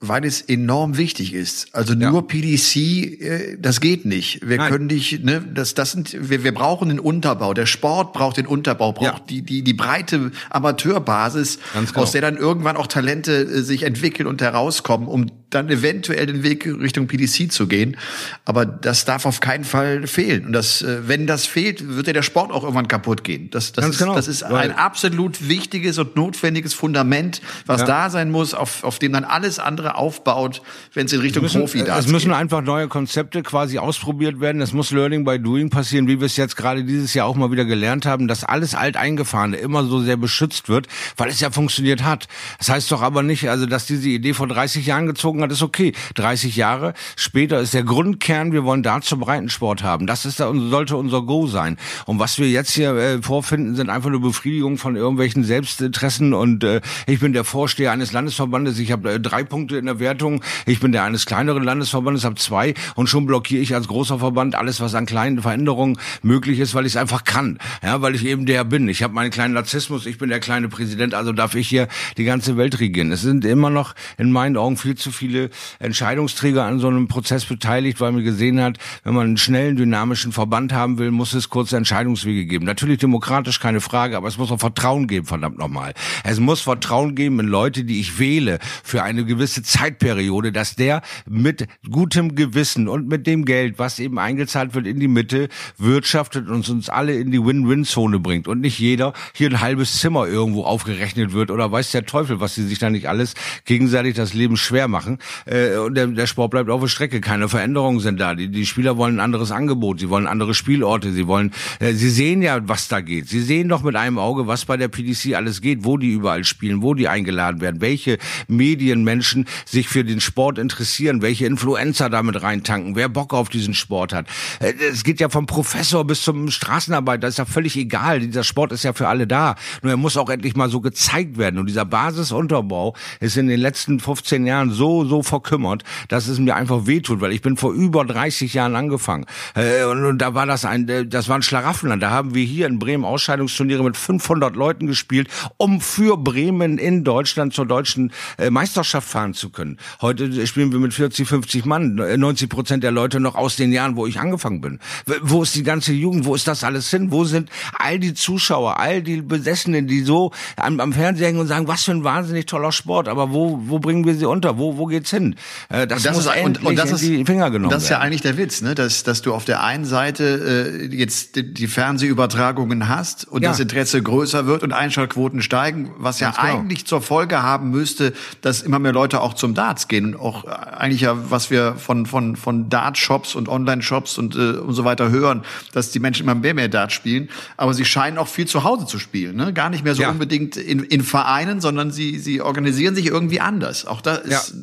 Speaker 2: weil es enorm wichtig ist. Also nur ja. PDC, äh, das geht nicht. Wir Nein. können nicht, ne, das, das sind, wir, wir brauchen den Unterbau. Der Sport braucht den Unterbau, braucht ja. die, die, die breite Amateurbasis, genau. aus der dann irgendwann auch Talente äh, sich entwickeln und herauskommen, um dann eventuell den Weg Richtung PDC zu gehen. Aber das darf auf keinen Fall fehlen. Und das, äh, wenn das fehlt, wird ja der Sport auch irgendwann kaputt gehen. Das, das, ist, genau. das ist ein absolut wichtiges und notwendiges Fundament, was ja. da sein muss, auf, auf dem dann alles andere aufbaut, wenn es in Richtung müssen, Profi da
Speaker 1: ist. Es müssen einfach neue Konzepte quasi ausprobiert werden. Es muss Learning by Doing passieren, wie wir es jetzt gerade dieses Jahr auch mal wieder gelernt haben, dass alles alteingefahrene immer so sehr beschützt wird, weil es ja funktioniert hat. Das heißt doch aber nicht, also dass diese Idee vor 30 Jahren gezogen hat, ist okay. 30 Jahre später ist der Grundkern, wir wollen Darts zum Breitensport haben. Das ist da, sollte unser Go sein. Und was wir jetzt hier äh, vorfinden, sind einfach nur Befriedigung von irgendwelchen Selbstinteressen und äh, ich bin der Vorsteher eines Landesverbandes, ich habe äh, drei Punkte in der Wertung, ich bin der eines kleineren Landesverbandes, habe zwei und schon blockiere ich als großer Verband alles, was an kleinen Veränderungen möglich ist, weil ich es einfach kann. Ja, weil ich eben der bin. Ich habe meinen kleinen Narzissmus, ich bin der kleine Präsident, also darf ich hier die ganze Welt regieren. Es sind immer noch in meinen Augen viel zu viele Entscheidungsträger an so einem Prozess beteiligt, weil man gesehen hat, wenn man einen schnellen, dynamischen Verband haben will, muss es kurze Entscheidungswege geben. Natürlich demokratisch, keine Frage, aber es muss auch Vertrauen geben, verdammt nochmal. Es muss Vertrauen geben in Leute, die ich wähle für eine gewisse Zeitperiode, dass der mit gutem Gewissen und mit dem Geld, was eben eingezahlt wird in die Mitte, wirtschaftet und uns alle in die Win-Win-Zone bringt und nicht jeder hier ein halbes Zimmer irgendwo aufgerechnet wird oder weiß der Teufel, was sie sich da nicht alles gegenseitig das Leben schwer machen. Äh, und der, der Sport bleibt auf der Strecke. Keine Veränderungen sind da. Die, die Spieler wollen ein anderes Angebot. Sie wollen andere Spielorte. Sie wollen, äh, sie sehen ja, was da geht. Sie sehen doch mit einem Auge, was bei der PDC alles geht, wo die überall spielen, wo die eingeladen werden, welche Medienmenschen sich für den Sport interessieren, welche Influencer damit reintanken, wer Bock auf diesen Sport hat. Äh, es geht ja vom Professor bis zum Straßenarbeiter. Ist ja völlig egal. Dieser Sport ist ja für alle da. Nur er muss auch endlich mal so gezeigt werden. Und dieser Basisunterbau ist in den letzten 15 Jahren so, so verkümmert, dass es mir einfach wehtut, weil ich bin vor über 30 Jahren angefangen. Äh, und, da war das ein, äh, das war ein Schlaraffenland. Da haben wir hier in Bremen Ausscheidungsturniere mit 500 Leuten gespielt, um für Bremen in Deutschland zur deutschen Meisterschaft fahren zu können. Heute spielen wir mit 40, 50 Mann, 90 Prozent der Leute noch aus den Jahren, wo ich angefangen bin. Wo ist die ganze Jugend? Wo ist das alles hin? Wo sind all die Zuschauer, all die Besessenen, die so am, am Fernseher hängen und sagen, was für ein wahnsinnig toller Sport, aber wo, wo bringen wir sie unter? Wo, wo geht's hin?
Speaker 2: Äh, das, das muss ist, endlich und, das in die Finger genommen Das ist ja eigentlich der Witz, ne? dass, dass du auf der einen Seite äh, jetzt die, die Fernsehübertragungen hast und ja. das Interesse größer wird und Einschaltquoten steigen, was ja genau. eigentlich zur Folge haben müsste, dass immer mehr Leute auch zum Darts gehen und auch eigentlich ja, was wir von von von Dart-Shops und Online-Shops und äh, und so weiter hören, dass die Menschen immer mehr mehr Dart spielen, aber sie scheinen auch viel zu Hause zu spielen, ne? Gar nicht mehr so ja. unbedingt in, in Vereinen, sondern sie sie organisieren sich irgendwie anders. Auch da ist ja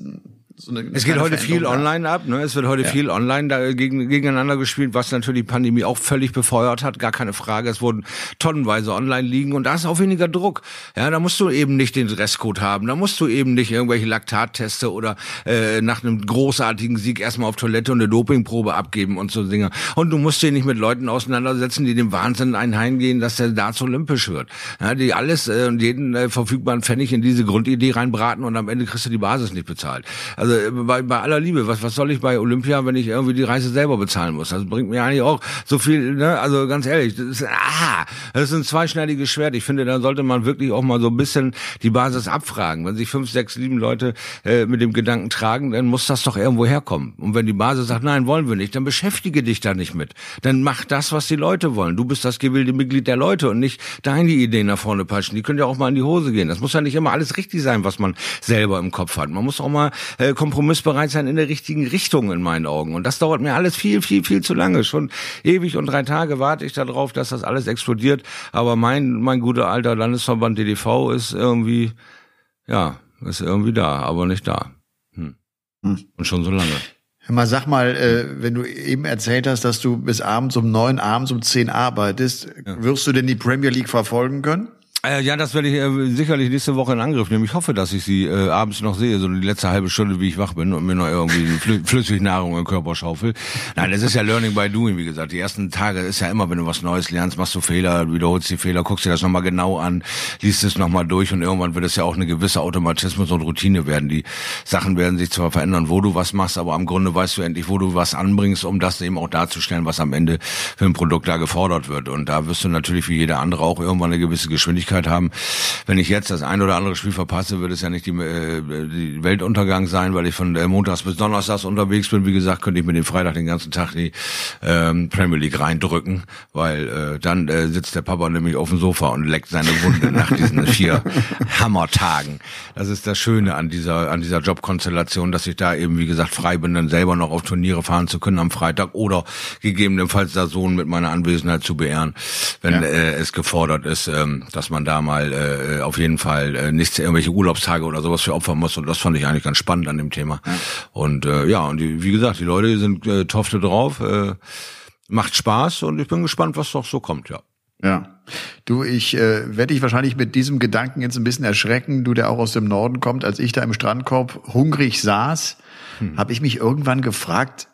Speaker 1: so eine Es geht heute viel online ab, ne? Es wird heute ja. viel online da gegen, gegeneinander gespielt, was natürlich die Pandemie auch völlig befeuert hat, gar keine Frage. Es wurden tonnenweise online liegen und da ist auch weniger Druck. Ja, da musst du eben nicht den Dresscode haben, da musst du eben nicht irgendwelche Laktatteste oder äh, nach einem großartigen Sieg erstmal auf Toilette und eine Dopingprobe abgeben und so Dinge. Und du musst dich nicht mit Leuten auseinandersetzen, die dem Wahnsinn einheimgehen, dass der Darts olympisch wird. Ja, die alles äh, und jeden äh, verfügbaren Pfennig in diese Grundidee reinbraten und am Ende kriegst du die Basis nicht bezahlt. Also also bei, bei aller Liebe, was, was soll ich bei Olympia, wenn ich irgendwie die Reise selber bezahlen muss? Das bringt mir eigentlich auch so viel, ne? Also ganz ehrlich, das ist, ah, das ist ein zweischneidiges Schwert. Ich finde, da sollte man wirklich auch mal so ein bisschen die Basis abfragen. Wenn sich fünf, sechs, sieben Leute äh, mit dem Gedanken tragen, dann muss das doch irgendwo herkommen. Und wenn die Basis sagt, nein, wollen wir nicht, dann beschäftige dich da nicht mit. Dann mach das, was die Leute wollen. Du bist das gewählte Mitglied der Leute und nicht deine Ideen nach vorne peitschen. Die können ja auch mal in die Hose gehen. Das muss ja nicht immer alles richtig sein, was man selber im Kopf hat. Man muss auch mal äh, kompromissbereit sein in der richtigen Richtung in meinen Augen. Und das dauert mir alles viel, viel, viel zu lange. Schon ewig und drei Tage warte ich darauf, dass das alles explodiert. Aber mein, mein guter alter Landesverband DDV ist irgendwie, ja, ist irgendwie da, aber nicht da. Hm. Hm. Und schon so lange.
Speaker 2: Hör mal, sag mal, äh, wenn du eben erzählt hast, dass du bis abends um neun, abends um zehn arbeitest, ja. wirst du denn die Premier League verfolgen können?
Speaker 1: Äh, ja, das werde ich äh, sicherlich nächste Woche in Angriff nehmen. Ich hoffe, dass ich sie äh, abends noch sehe, so die letzte halbe Stunde, wie ich wach bin und mir noch irgendwie Flü Flüssignahrung im Körper schaufel. Nein, das ist ja Learning by Doing, wie gesagt. Die ersten Tage ist ja immer, wenn du was Neues lernst, machst du Fehler, wiederholst die Fehler, guckst dir das nochmal genau an, liest es nochmal durch und irgendwann wird es ja auch eine gewisse Automatismus und Routine werden. Die Sachen werden sich zwar verändern, wo du was machst, aber am Grunde weißt du endlich, wo du was anbringst, um das eben auch darzustellen, was am Ende für ein Produkt da gefordert wird. Und da wirst du natürlich wie jeder andere auch irgendwann eine gewisse Geschwindigkeit haben wenn ich jetzt das ein oder andere Spiel verpasse, wird es ja nicht die, äh, die Weltuntergang sein, weil ich von äh, Montags bis Donnerstags unterwegs bin. Wie gesagt, könnte ich mir den Freitag den ganzen Tag die ähm, Premier League reindrücken, weil äh, dann äh, sitzt der Papa nämlich auf dem Sofa und leckt seine Wunde nach diesen vier Hammertagen. Das ist das Schöne an dieser an dieser Jobkonstellation, dass ich da eben wie gesagt frei bin, dann selber noch auf Turniere fahren zu können am Freitag oder gegebenenfalls da Sohn mit meiner Anwesenheit zu beehren, wenn ja. äh, es gefordert ist, ähm, dass man da mal äh, auf jeden Fall äh, nicht irgendwelche Urlaubstage oder sowas für opfern muss. Und das fand ich eigentlich ganz spannend an dem Thema. Ja. Und äh, ja, und die, wie gesagt, die Leute sind äh, tofte drauf, äh, macht Spaß und ich bin gespannt, was doch so kommt, ja.
Speaker 2: Ja. Du, ich äh, werde dich wahrscheinlich mit diesem Gedanken jetzt ein bisschen erschrecken, du der auch aus dem Norden kommt, als ich da im Strandkorb hungrig saß, hm. habe ich mich irgendwann gefragt,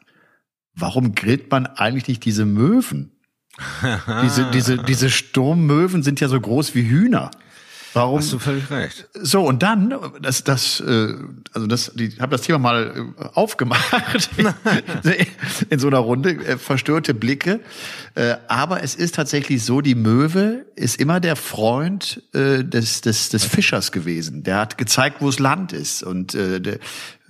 Speaker 2: warum grillt man eigentlich nicht diese Möwen? Diese, diese, diese Sturmmöwen sind ja so groß wie Hühner. Warum?
Speaker 1: Hast du völlig recht.
Speaker 2: So, und dann, das, das, äh, also das, ich habe das Thema mal äh, aufgemacht in so einer Runde, äh, verstörte Blicke. Aber es ist tatsächlich so, die Möwe ist immer der Freund des, des, des Fischers gewesen. Der hat gezeigt, wo es Land ist. Und,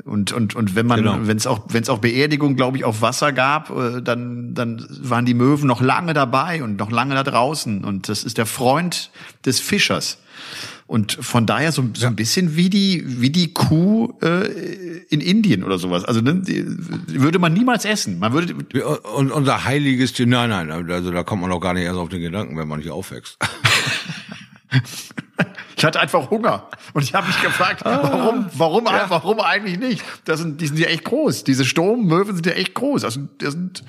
Speaker 2: und, und, und wenn man,
Speaker 1: Genau.
Speaker 2: wenn es auch, wenn es auch Beerdigung, glaube ich, auf Wasser gab, dann, dann waren die Möwen noch lange dabei und noch lange da draußen. Und das ist der Freund des Fischers. Und von daher so, so ein bisschen wie die, wie die Kuh äh, in Indien oder sowas. Also ne, die, würde man niemals essen. Man würde,
Speaker 1: Und unser heiliges Tier, nein, nein, also da kommt man doch gar nicht erst auf den Gedanken, wenn man hier aufwächst.
Speaker 2: ich hatte einfach Hunger und ich habe mich gefragt, warum, warum, warum eigentlich nicht? Das sind, die sind ja echt groß. Diese Sturmmöwen sind ja echt groß. Das sind, das sind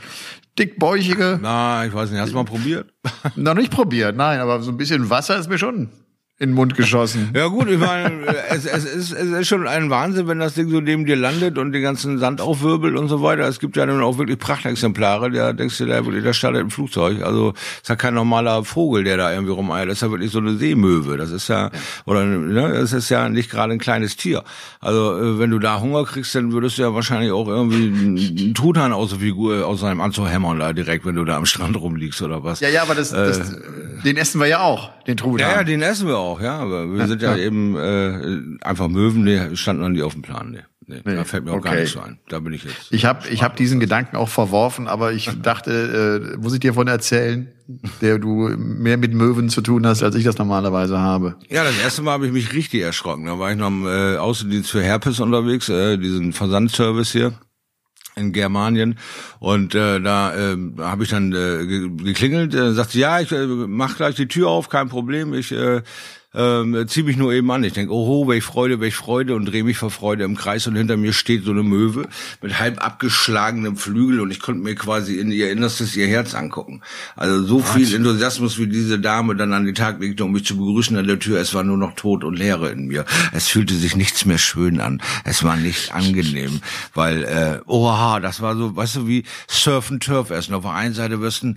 Speaker 2: dickbäuchige.
Speaker 1: Na, ich weiß nicht, hast du mal probiert?
Speaker 2: Noch nicht probiert, nein, aber so ein bisschen Wasser ist mir schon in den Mund geschossen.
Speaker 1: Ja gut, ich meine, es, es, ist, es ist schon ein Wahnsinn, wenn das Ding so neben dir landet und den ganzen Sand aufwirbelt und so weiter. Es gibt ja dann auch wirklich Prachtexemplare, da denkst du, der, der startet im Flugzeug. Also ist ja kein normaler Vogel, der da irgendwie rumeiert. Das ist ja wirklich so eine Seemöwe. Das ist ja, oder ne, das ist ja nicht gerade ein kleines Tier. Also äh, wenn du da Hunger kriegst, dann würdest du ja wahrscheinlich auch irgendwie einen Truthahn aus der Figur, aus seinem Anzug hämmern da direkt, wenn du da am Strand rumliegst oder was.
Speaker 2: Ja, ja, aber das, das den essen wir ja auch, den Truthahn.
Speaker 1: Ja, ja, den essen wir auch, ja. Aber wir sind ja, eben äh, einfach Möwen, die standen noch nie auf dem Plan. Nee. Nee,
Speaker 2: Nee,
Speaker 1: da fällt mir auch gar
Speaker 2: okay.
Speaker 1: nichts so ein. Da bin ich jetzt.
Speaker 2: Ich habe ich hab diesen Gedanken auch verworfen, aber ich dachte, äh, muss ich dir von erzählen, der du mehr mit Möwen zu tun hast, als ich das normalerweise habe.
Speaker 1: Ja, das erste Mal habe ich mich richtig erschrocken. Da war ich noch im äh, Außendienst für Herpes unterwegs, äh, diesen Versandservice hier in Germanien und äh, da äh, habe ich dann äh, ge- geklingelt, äh, sagte ja, ich äh, mach gleich die Tür auf, kein Problem, ich äh, ähm, zieh mich nur eben an. Ich denk, oho, welch Freude, welch Freude und drehe mich vor Freude im Kreis und hinter mir steht so eine Möwe mit halb abgeschlagenem Flügel und ich konnte mir quasi in ihr Innerstes ihr Herz angucken. Also so viel Enthusiasmus, wie diese Dame dann an den Tag legte, um mich zu begrüßen an der Tür. Es war nur noch Tod und Leere in mir. Es fühlte sich nichts mehr schön an. Es war nicht angenehm, weil, äh, oha, das war so, weißt du, wie Surf and Turf essen. Auf der einen Seite wirst du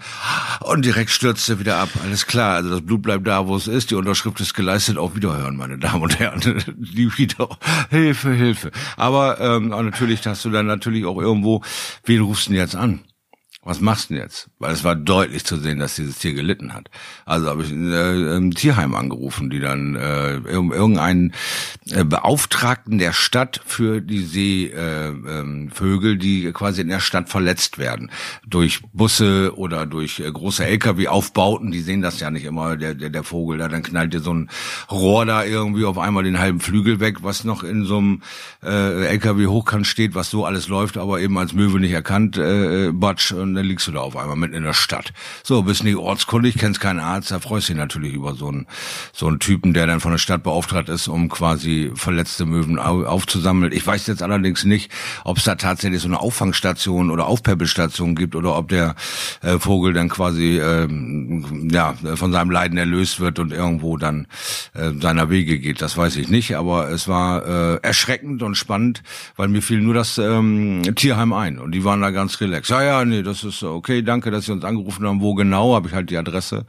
Speaker 1: und direkt stürzt er wieder ab. Alles klar, also das Blut bleibt da, wo es ist. Die Unterschrift ist geleistet. Auf Wiederhören, meine Damen und Herren. Die wieder Hilfe, Hilfe. Aber ähm, natürlich hast du dann natürlich auch irgendwo, wen rufst du denn jetzt an? Was machst du denn jetzt? Weil es war deutlich zu sehen, dass dieses Tier gelitten hat. Also habe ich äh, im Tierheim angerufen, die dann äh, irg- irgendeinen äh, Beauftragten der Stadt für die Seevögel, äh, Vögel, die quasi in der Stadt verletzt werden. Durch Busse oder durch äh, große Lkw-Aufbauten, die sehen das ja nicht immer, der, der, der Vogel da, dann knallt dir so ein Rohr da irgendwie auf einmal den halben Flügel weg, was noch in so einem äh, LKW hochkant steht, was so alles läuft, aber eben als Möwe nicht erkannt, äh, Batsch, und dann liegst du da auf einmal mitten in der Stadt. So, bist nicht ortskundig, kennst keinen Arzt, da freust du dich natürlich über so einen, so einen Typen, der dann von der Stadt beauftragt ist, um quasi verletzte Möwen au aufzusammeln. Ich weiß jetzt allerdings nicht, ob es da tatsächlich so eine Auffangstation oder Aufpäppelstation gibt oder ob der äh, Vogel dann quasi ähm, ja von seinem Leiden erlöst wird und irgendwo dann äh, seiner Wege geht. Das weiß ich nicht, aber es war äh, erschreckend und spannend, weil mir fiel nur das ähm, Tierheim ein und die waren da ganz relaxed. Ja, ja, nee, das ist okay, danke, dass Sie uns angerufen haben. Wo genau, habe ich halt die Adresse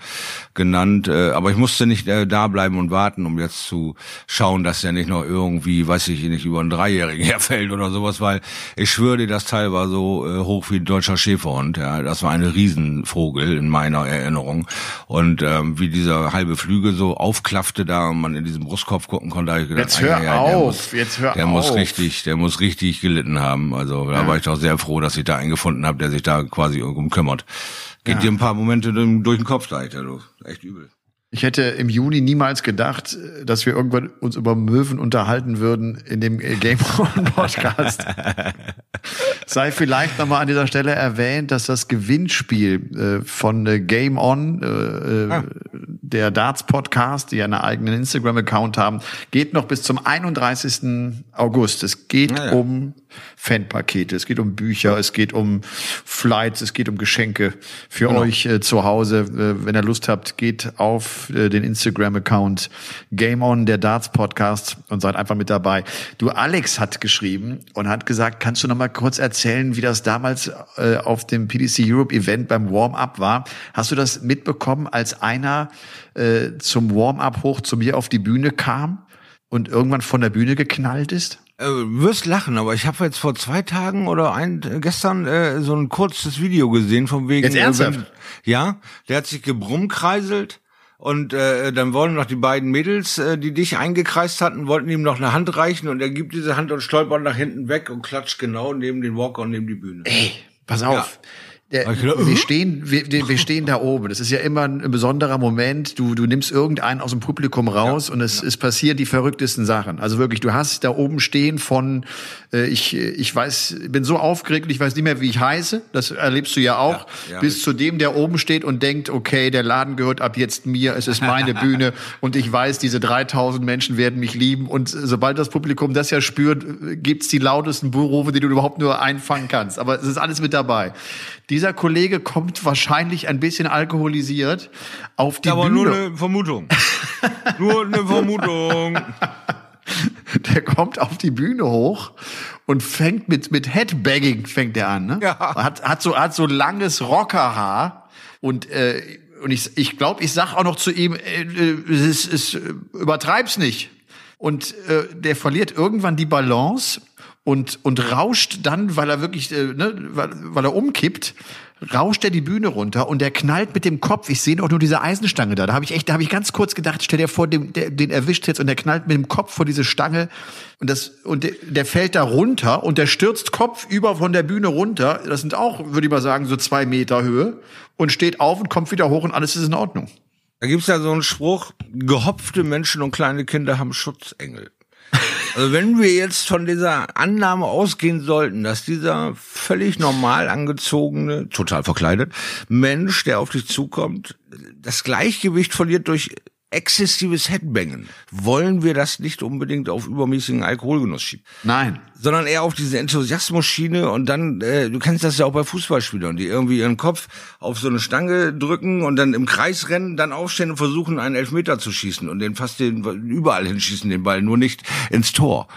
Speaker 1: genannt, äh, aber ich musste nicht äh, da bleiben und warten, um jetzt zu schauen, dass der nicht noch irgendwie, weiß ich nicht, über einen Dreijährigen herfällt oder sowas, weil ich schwöre dir, das Teil war so äh, hoch wie ein deutscher Schäferhund. Ja, das war ein Riesenvogel in meiner Erinnerung und ähm, wie dieser halbe Flügel so aufklaffte da und man in diesem Brustkopf gucken konnte, habe ich gedacht,
Speaker 2: Jetzt hör
Speaker 1: ei, der
Speaker 2: auf,
Speaker 1: muss,
Speaker 2: jetzt hör
Speaker 1: der muss
Speaker 2: auf.
Speaker 1: richtig, der muss richtig gelitten haben. Also da war ich doch sehr froh, dass ich da einen gefunden habe, der sich da quasi um kümmert. Geht dir ein paar Momente durch den Kopf leicht, du. Echt übel.
Speaker 2: Ich hätte im Juni niemals gedacht, dass wir irgendwann uns über Möwen unterhalten würden in dem Game On Podcast. Sei vielleicht nochmal an dieser Stelle erwähnt, dass das Gewinnspiel äh, von äh, Game On, äh, äh, der Darts Podcast, die einen eigenen Instagram-Account haben, geht noch bis zum 31. August. Es geht
Speaker 1: Ah, ja.
Speaker 2: um Fanpakete, es geht um Bücher, es geht um Flights, es geht um Geschenke für genau. euch äh, zu Hause. Äh, wenn ihr Lust habt, geht auf äh, den Instagram-Account Game On, der Darts Podcast und seid einfach mit dabei. Du, Alex hat geschrieben und hat gesagt, kannst du noch mal kurz erzählen, wie das damals äh, auf dem PDC Europe Event beim Warm-up war? Hast du das mitbekommen, als einer äh, zum Warm-up hoch zu mir auf die Bühne kam und irgendwann von der Bühne geknallt ist?
Speaker 1: Äh, wirst lachen, aber ich habe jetzt vor zwei Tagen oder ein, äh, gestern äh, so ein kurzes Video gesehen von wegen.
Speaker 2: Jetzt ernsthaft?
Speaker 1: Äh, ja, der hat sich gebrummkreiselt und äh, dann wollen noch die beiden Mädels, äh, die dich eingekreist hatten, wollten ihm noch eine Hand reichen und er gibt diese Hand und stolpert nach hinten weg und klatscht genau neben den Walker und neben die Bühne.
Speaker 2: Ey, pass auf. Ja. Der, wir stehen, wir, wir stehen da oben. Das ist ja immer ein besonderer Moment. Du, du nimmst irgendeinen aus dem Publikum raus ja, und es, ja. es passieren die verrücktesten Sachen. Also wirklich, du hast da oben stehen von, äh, ich, ich weiß, bin so aufgeregt, ich weiß nicht mehr, wie ich heiße. Das erlebst du ja auch. Ja, bis zu dem, der oben steht und denkt, okay, der Laden gehört ab jetzt mir, es ist meine Bühne und ich weiß, diese 3000 Menschen werden mich lieben. Und sobald das Publikum das ja spürt, gibt's die lautesten Buhrufe, die du überhaupt nur einfangen kannst. Aber es ist alles mit dabei. Dieser Kollege kommt wahrscheinlich ein bisschen alkoholisiert auf die
Speaker 1: Aber
Speaker 2: Bühne.
Speaker 1: nur eine Vermutung. nur eine Vermutung.
Speaker 2: Der kommt auf die Bühne hoch und fängt mit mit Headbagging fängt er an, ne? Ja. Hat hat so hat so langes Rockerhaar und äh, und ich ich glaube, ich sag auch noch zu ihm, äh, es, es übertreib's nicht. Und äh, der verliert irgendwann die Balance und, und rauscht dann, weil er wirklich, äh, ne, weil, weil er umkippt, rauscht er die Bühne runter und der knallt mit dem Kopf. Ich sehe auch nur diese Eisenstange da. Da habe ich echt, da habe ich ganz kurz gedacht, stell dir vor, der, den erwischt jetzt und der knallt mit dem Kopf vor diese Stange und das und der, der fällt da runter und der stürzt Kopf über von der Bühne runter. Das sind auch, würde ich mal sagen, so zwei Meter Höhe und steht auf und kommt wieder hoch und alles ist in Ordnung.
Speaker 1: Da gibt's ja so einen Spruch: Gehopfte Menschen und kleine Kinder haben Schutzengel. Also wenn wir jetzt von dieser Annahme ausgehen sollten, dass dieser völlig normal angezogene, total verkleidet Mensch, der auf dich zukommt, das Gleichgewicht verliert durch exzessives Headbangen. Wollen wir das nicht unbedingt auf übermäßigen Alkoholgenuss schieben?
Speaker 2: Nein.
Speaker 1: Sondern eher auf diese Enthusiasmus-Schiene und dann, äh, du kennst das ja auch bei Fußballspielern, die irgendwie ihren Kopf auf so eine Stange drücken und dann im Kreis rennen, dann aufstehen und versuchen, einen Elfmeter zu schießen und den fast den, überall hinschießen, den Ball, nur nicht ins Tor.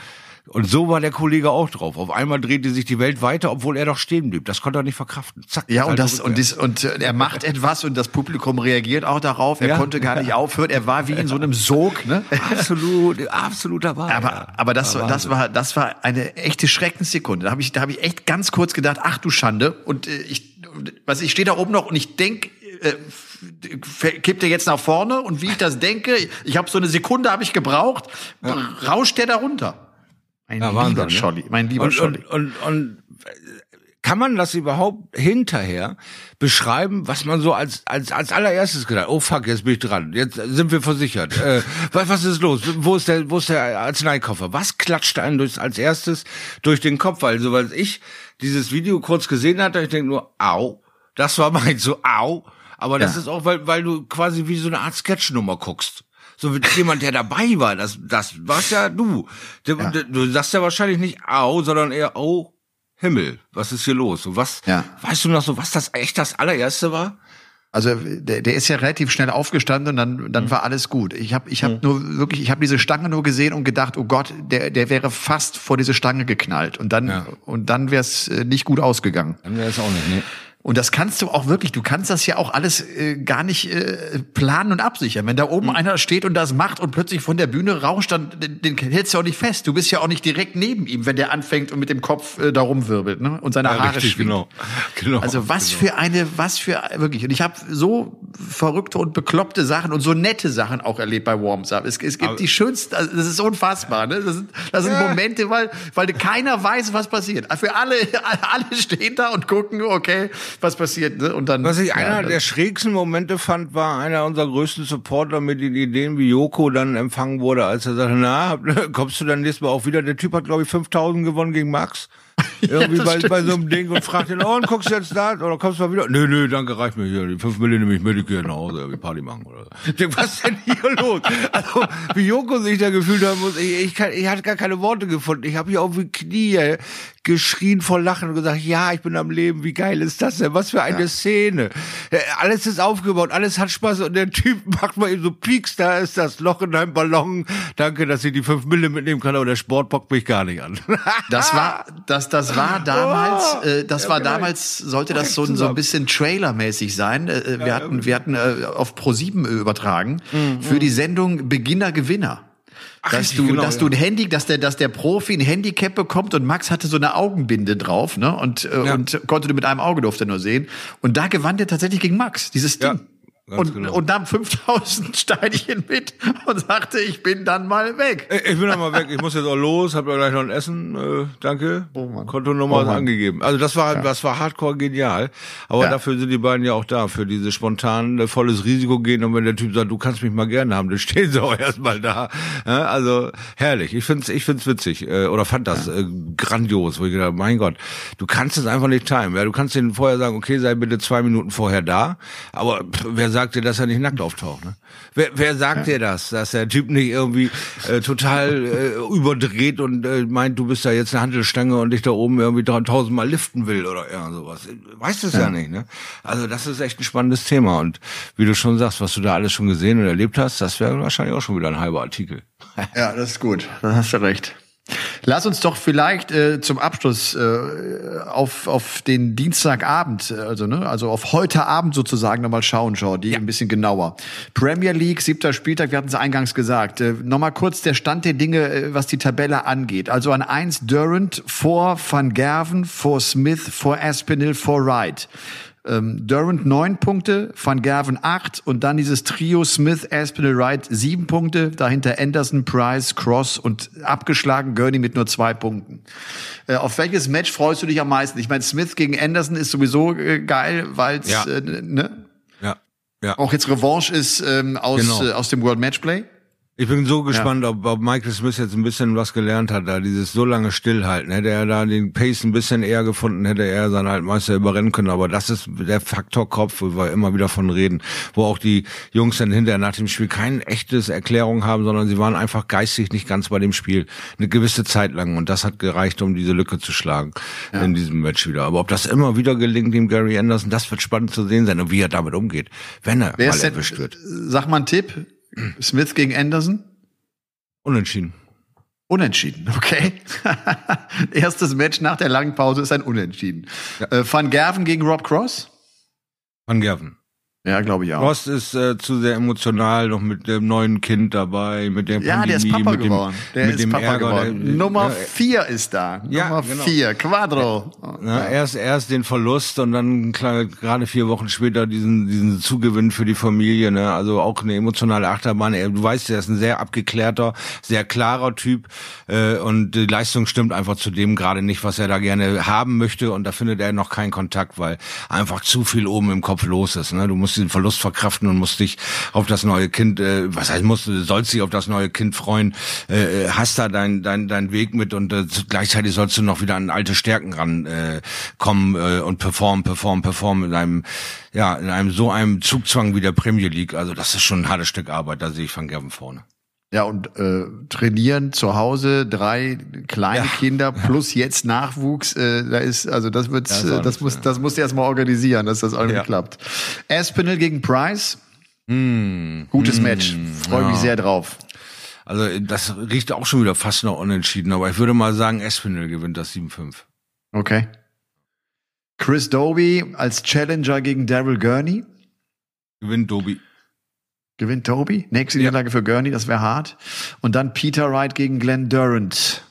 Speaker 1: Und so war der Kollege auch drauf. Auf einmal drehte sich die Welt weiter, obwohl er doch stehen blieb. Das konnte er nicht verkraften.
Speaker 2: Zack. Ja, und das, und das, und äh, er macht etwas und das Publikum reagiert auch darauf. Er ja. konnte gar nicht aufhören. Er war wie in so einem Sog, ne?
Speaker 1: Absolut, absolut dabei.
Speaker 2: Aber, aber das, war das war, das war eine echte Schreckenssekunde. Da habe ich, da habe ich echt ganz kurz gedacht, ach du Schande. Und äh, ich, was, ich stehe da oben noch und ich denk, äh, kippt er jetzt nach vorne und wie ich das denke, ich habe so eine Sekunde habe ich gebraucht, ja. rauscht der da runter.
Speaker 1: Mein ja, lieber Wahnsinn, ne? Scholli, mein lieber und, Scholli. Und, und, und kann man das überhaupt hinterher beschreiben, was man so als als als allererstes gedacht? Oh fuck, jetzt bin ich dran. Jetzt sind wir versichert. äh, was, was ist los? Wo ist der wo ist der Arzneikoffer? Was klatscht einem durch, als erstes durch den Kopf? Weil so weil ich dieses Video kurz gesehen hatte, ich denke nur, au, das war mein so au. Aber das ja. ist auch, weil, weil du quasi wie so eine Art Sketchnummer guckst. So jemand, der dabei war, das, das warst ja du. Du, ja. du sagst ja wahrscheinlich nicht au, sondern eher oh Himmel, was ist hier los? Und was, ja. weißt du noch so, was das echt das allererste war?
Speaker 2: Also der, der ist ja relativ schnell aufgestanden und dann, dann mhm. war alles gut. Ich habe ich hab mhm. nur wirklich, ich habe diese Stange nur gesehen und gedacht, oh Gott, der, der wäre fast vor diese Stange geknallt und dann ja. und dann wäre es äh, nicht gut ausgegangen.
Speaker 1: Dann wäre es auch nicht. Nee.
Speaker 2: Und das kannst du auch wirklich, du kannst das ja auch alles äh, gar nicht äh, planen und absichern. Wenn da oben mhm. einer steht und das macht und plötzlich von der Bühne rauscht, dann den, den hältst du auch nicht fest. Du bist ja auch nicht direkt neben ihm, wenn der anfängt und mit dem Kopf äh, da rumwirbelt ne? und seine ja, Haare richtig, schwingt. Genau. genau. Also was genau. für eine, was für wirklich. Und ich habe so verrückte und bekloppte Sachen und so nette Sachen auch erlebt bei Warms Up. Es, es gibt Aber die schönsten, also das ist unfassbar. Ne? Das sind, das sind ja. Momente, weil, weil keiner weiß, was passiert. Für alle, alle stehen da und gucken, okay, was passiert. Ne? Und dann,
Speaker 1: Was ich ja, einer der schrägsten Momente fand, war einer unserer größten Supporter mit den Ideen, wie Joko dann empfangen wurde, als er sagte, na, kommst du dann nächstes Mal auch wieder? Der Typ hat, glaube ich, 5000 gewonnen gegen Max. Irgendwie ja, bei, bei so einem Ding und fragt ihn, oh, und guckst du jetzt da oder kommst du mal wieder? Nö, nö, danke, reicht mir hier. Die fünf Millionen nehme ich mit, ich gehe nach Hause, irgendwie Party machen oder so. Denk, was ist denn hier los? Also, wie Joko sich da gefühlt haben muss, ich, ich, kann, ich hatte gar keine Worte gefunden. Ich habe hier auf die Knie geschrien vor Lachen und gesagt, ja, ich bin am Leben, wie geil ist das denn? Was für eine ja. Szene. Äh, alles ist aufgebaut, alles hat Spaß und der Typ macht mal eben so Pieks, da ist das Loch in deinem Ballon. Danke, dass ich die fünf Mille mitnehmen kann, aber der Sport bockt mich gar nicht an.
Speaker 2: das war, das, das war damals, oh, äh, das ja, war damals, sollte das so, so ein bisschen trailermäßig sein. Äh, äh, wir hatten, wir hatten äh, auf Pro7 übertragen mhm. für die Sendung Beginner Gewinner. Ach, dass du, genau, dass ja. du ein Handy, dass der, dass der Profi ein Handicap bekommt und Max hatte so eine Augenbinde drauf, ne? Und, äh, ja. und konnte mit einem Auge durfte nur sehen. Und da gewann der tatsächlich gegen Max, dieses Ding. Ja. Und, genau. und nahm 5000 Steinchen mit und sagte, ich bin dann mal weg.
Speaker 1: Ich bin dann mal weg. Ich muss jetzt auch los, hab ja gleich noch ein Essen. Äh, danke. Oh Mann. Kontonummer oh angegeben. Also das war, ja. das war hardcore genial. Aber ja. dafür sind die beiden ja auch da, für diese spontanen, äh, volles Risiko gehen. Und wenn der Typ sagt, du kannst mich mal gerne haben, dann stehen sie auch erstmal da. Ja, also herrlich. Ich find's, ich find's witzig. Äh, oder fand das äh, grandios, wo ich gedacht, mein Gott, du kannst es einfach nicht timen. Ja, du kannst denen vorher sagen, okay, sei bitte zwei Minuten vorher da. Aber pff, wer sagt dir, dass er nicht nackt auftaucht? Ne? Wer, wer sagt ja. dir das, dass der Typ nicht irgendwie äh, total äh, überdreht und äh, meint, du bist da jetzt eine Handelstange und dich da oben irgendwie tausendmal liften will oder irgend sowas? Weißt du es ja. ja nicht, ne? Also das ist echt ein spannendes Thema und wie du schon sagst, was du da alles schon gesehen und erlebt hast, das wäre wahrscheinlich auch schon wieder ein halber Artikel.
Speaker 2: ja, das ist gut. Da hast du recht. Lass uns doch vielleicht äh, zum Abschluss äh, auf, auf den Dienstagabend, äh, also ne, also auf heute Abend sozusagen nochmal schauen, schau, die ja. ein bisschen genauer. Premier League, siebter Spieltag, wir hatten es eingangs gesagt. Äh, nochmal kurz der Stand der Dinge, äh, was die Tabelle angeht. Also an eins Durant vor Van Gerven, vor Smith, vor Aspinall, vor Wright. Ähm, Durant neun Punkte, Van Gerven acht und dann dieses Trio Smith, Aspinall, Wright sieben Punkte, dahinter Anderson, Price, Cross und abgeschlagen Gurney mit nur zwei Punkten. Äh, auf welches Match freust du dich am meisten? Ich meine, Smith gegen Anderson ist sowieso äh, geil, weil es ja. äh, ne?
Speaker 1: ja. ja.
Speaker 2: auch jetzt Revanche ist ähm, aus, genau. äh, aus dem World Matchplay.
Speaker 1: Ich bin so gespannt, ja. ob, ob Michael Smith jetzt ein bisschen was gelernt hat, da dieses so lange Stillhalten. Hätte er da den Pace ein bisschen eher gefunden, hätte er seinen Altmeister überrennen können. Aber das ist der Faktor Kopf, wo wir immer wieder von reden, wo auch die Jungs dann hinterher nach dem Spiel kein echtes Erklärung haben, sondern sie waren einfach geistig nicht ganz bei dem Spiel eine gewisse Zeit lang. Und das hat gereicht, um diese Lücke zu schlagen ja. in diesem Match wieder. Aber ob das immer wieder gelingt, dem Gary Anderson, das wird spannend zu sehen sein und wie er damit umgeht, wenn er Wer mal erwischt wird.
Speaker 2: Sag mal einen Tipp. Smith gegen Anderson?
Speaker 1: Unentschieden.
Speaker 2: Unentschieden, okay. Erstes Match nach der langen Pause ist ein Unentschieden. Ja. Äh, Van Gerven gegen Rob Cross?
Speaker 1: Van Gerven.
Speaker 2: Ja, glaube ich auch.
Speaker 1: Rost ist äh, zu sehr emotional noch mit dem neuen Kind dabei, mit der
Speaker 2: Ja, der ist Papa mit geworden. Dem, der mit ist dem Papa Ärger, geworden. Der, Nummer ja, vier ist da. Ja, Nummer genau. vier, Quadro.
Speaker 1: Ja, ja. Erst, erst den Verlust und dann klar, gerade vier Wochen später diesen, diesen Zugewinn für die Familie. Ne? Also auch eine emotionale Achterbahn. Du weißt, er ist ein sehr abgeklärter, sehr klarer Typ äh, und die Leistung stimmt einfach zu dem gerade nicht, was er da gerne haben möchte und da findet er noch keinen Kontakt, weil einfach zu viel oben im Kopf los ist. Ne? Du musst musst Verlust verkraften und musst dich auf das neue Kind, äh, was heißt musst, sollst dich auf das neue Kind freuen, äh, hast da dein, dein, dein Weg mit und äh, gleichzeitig sollst du noch wieder an alte Stärken ran äh, äh, und performen, performen, performen in einem, ja, in einem so einem Zugzwang wie der Premier League. Also das ist schon ein hartes Stück Arbeit, da sehe ich Van Gerven vorne.
Speaker 2: Ja, und äh, trainieren zu Hause, drei kleine ja. Kinder plus jetzt Nachwuchs, äh, da ist, also das wird, ja, das, muss, das musst du erstmal organisieren, dass das irgendwie ja. klappt. Aspinall gegen Price. Mm, Gutes mm, Match. Freue mich sehr drauf.
Speaker 1: Also das riecht auch schon wieder fast noch unentschieden, aber ich würde mal sagen, Aspinall gewinnt das 7-5.
Speaker 2: Okay. Chris Doby als Challenger gegen Daryl Gurney.
Speaker 1: Gewinnt Doby.
Speaker 2: Gewinnt Toby. Nächste Niederlage ja. für Gurney, das wäre hart. Und dann Peter Wright gegen Glenn Durant.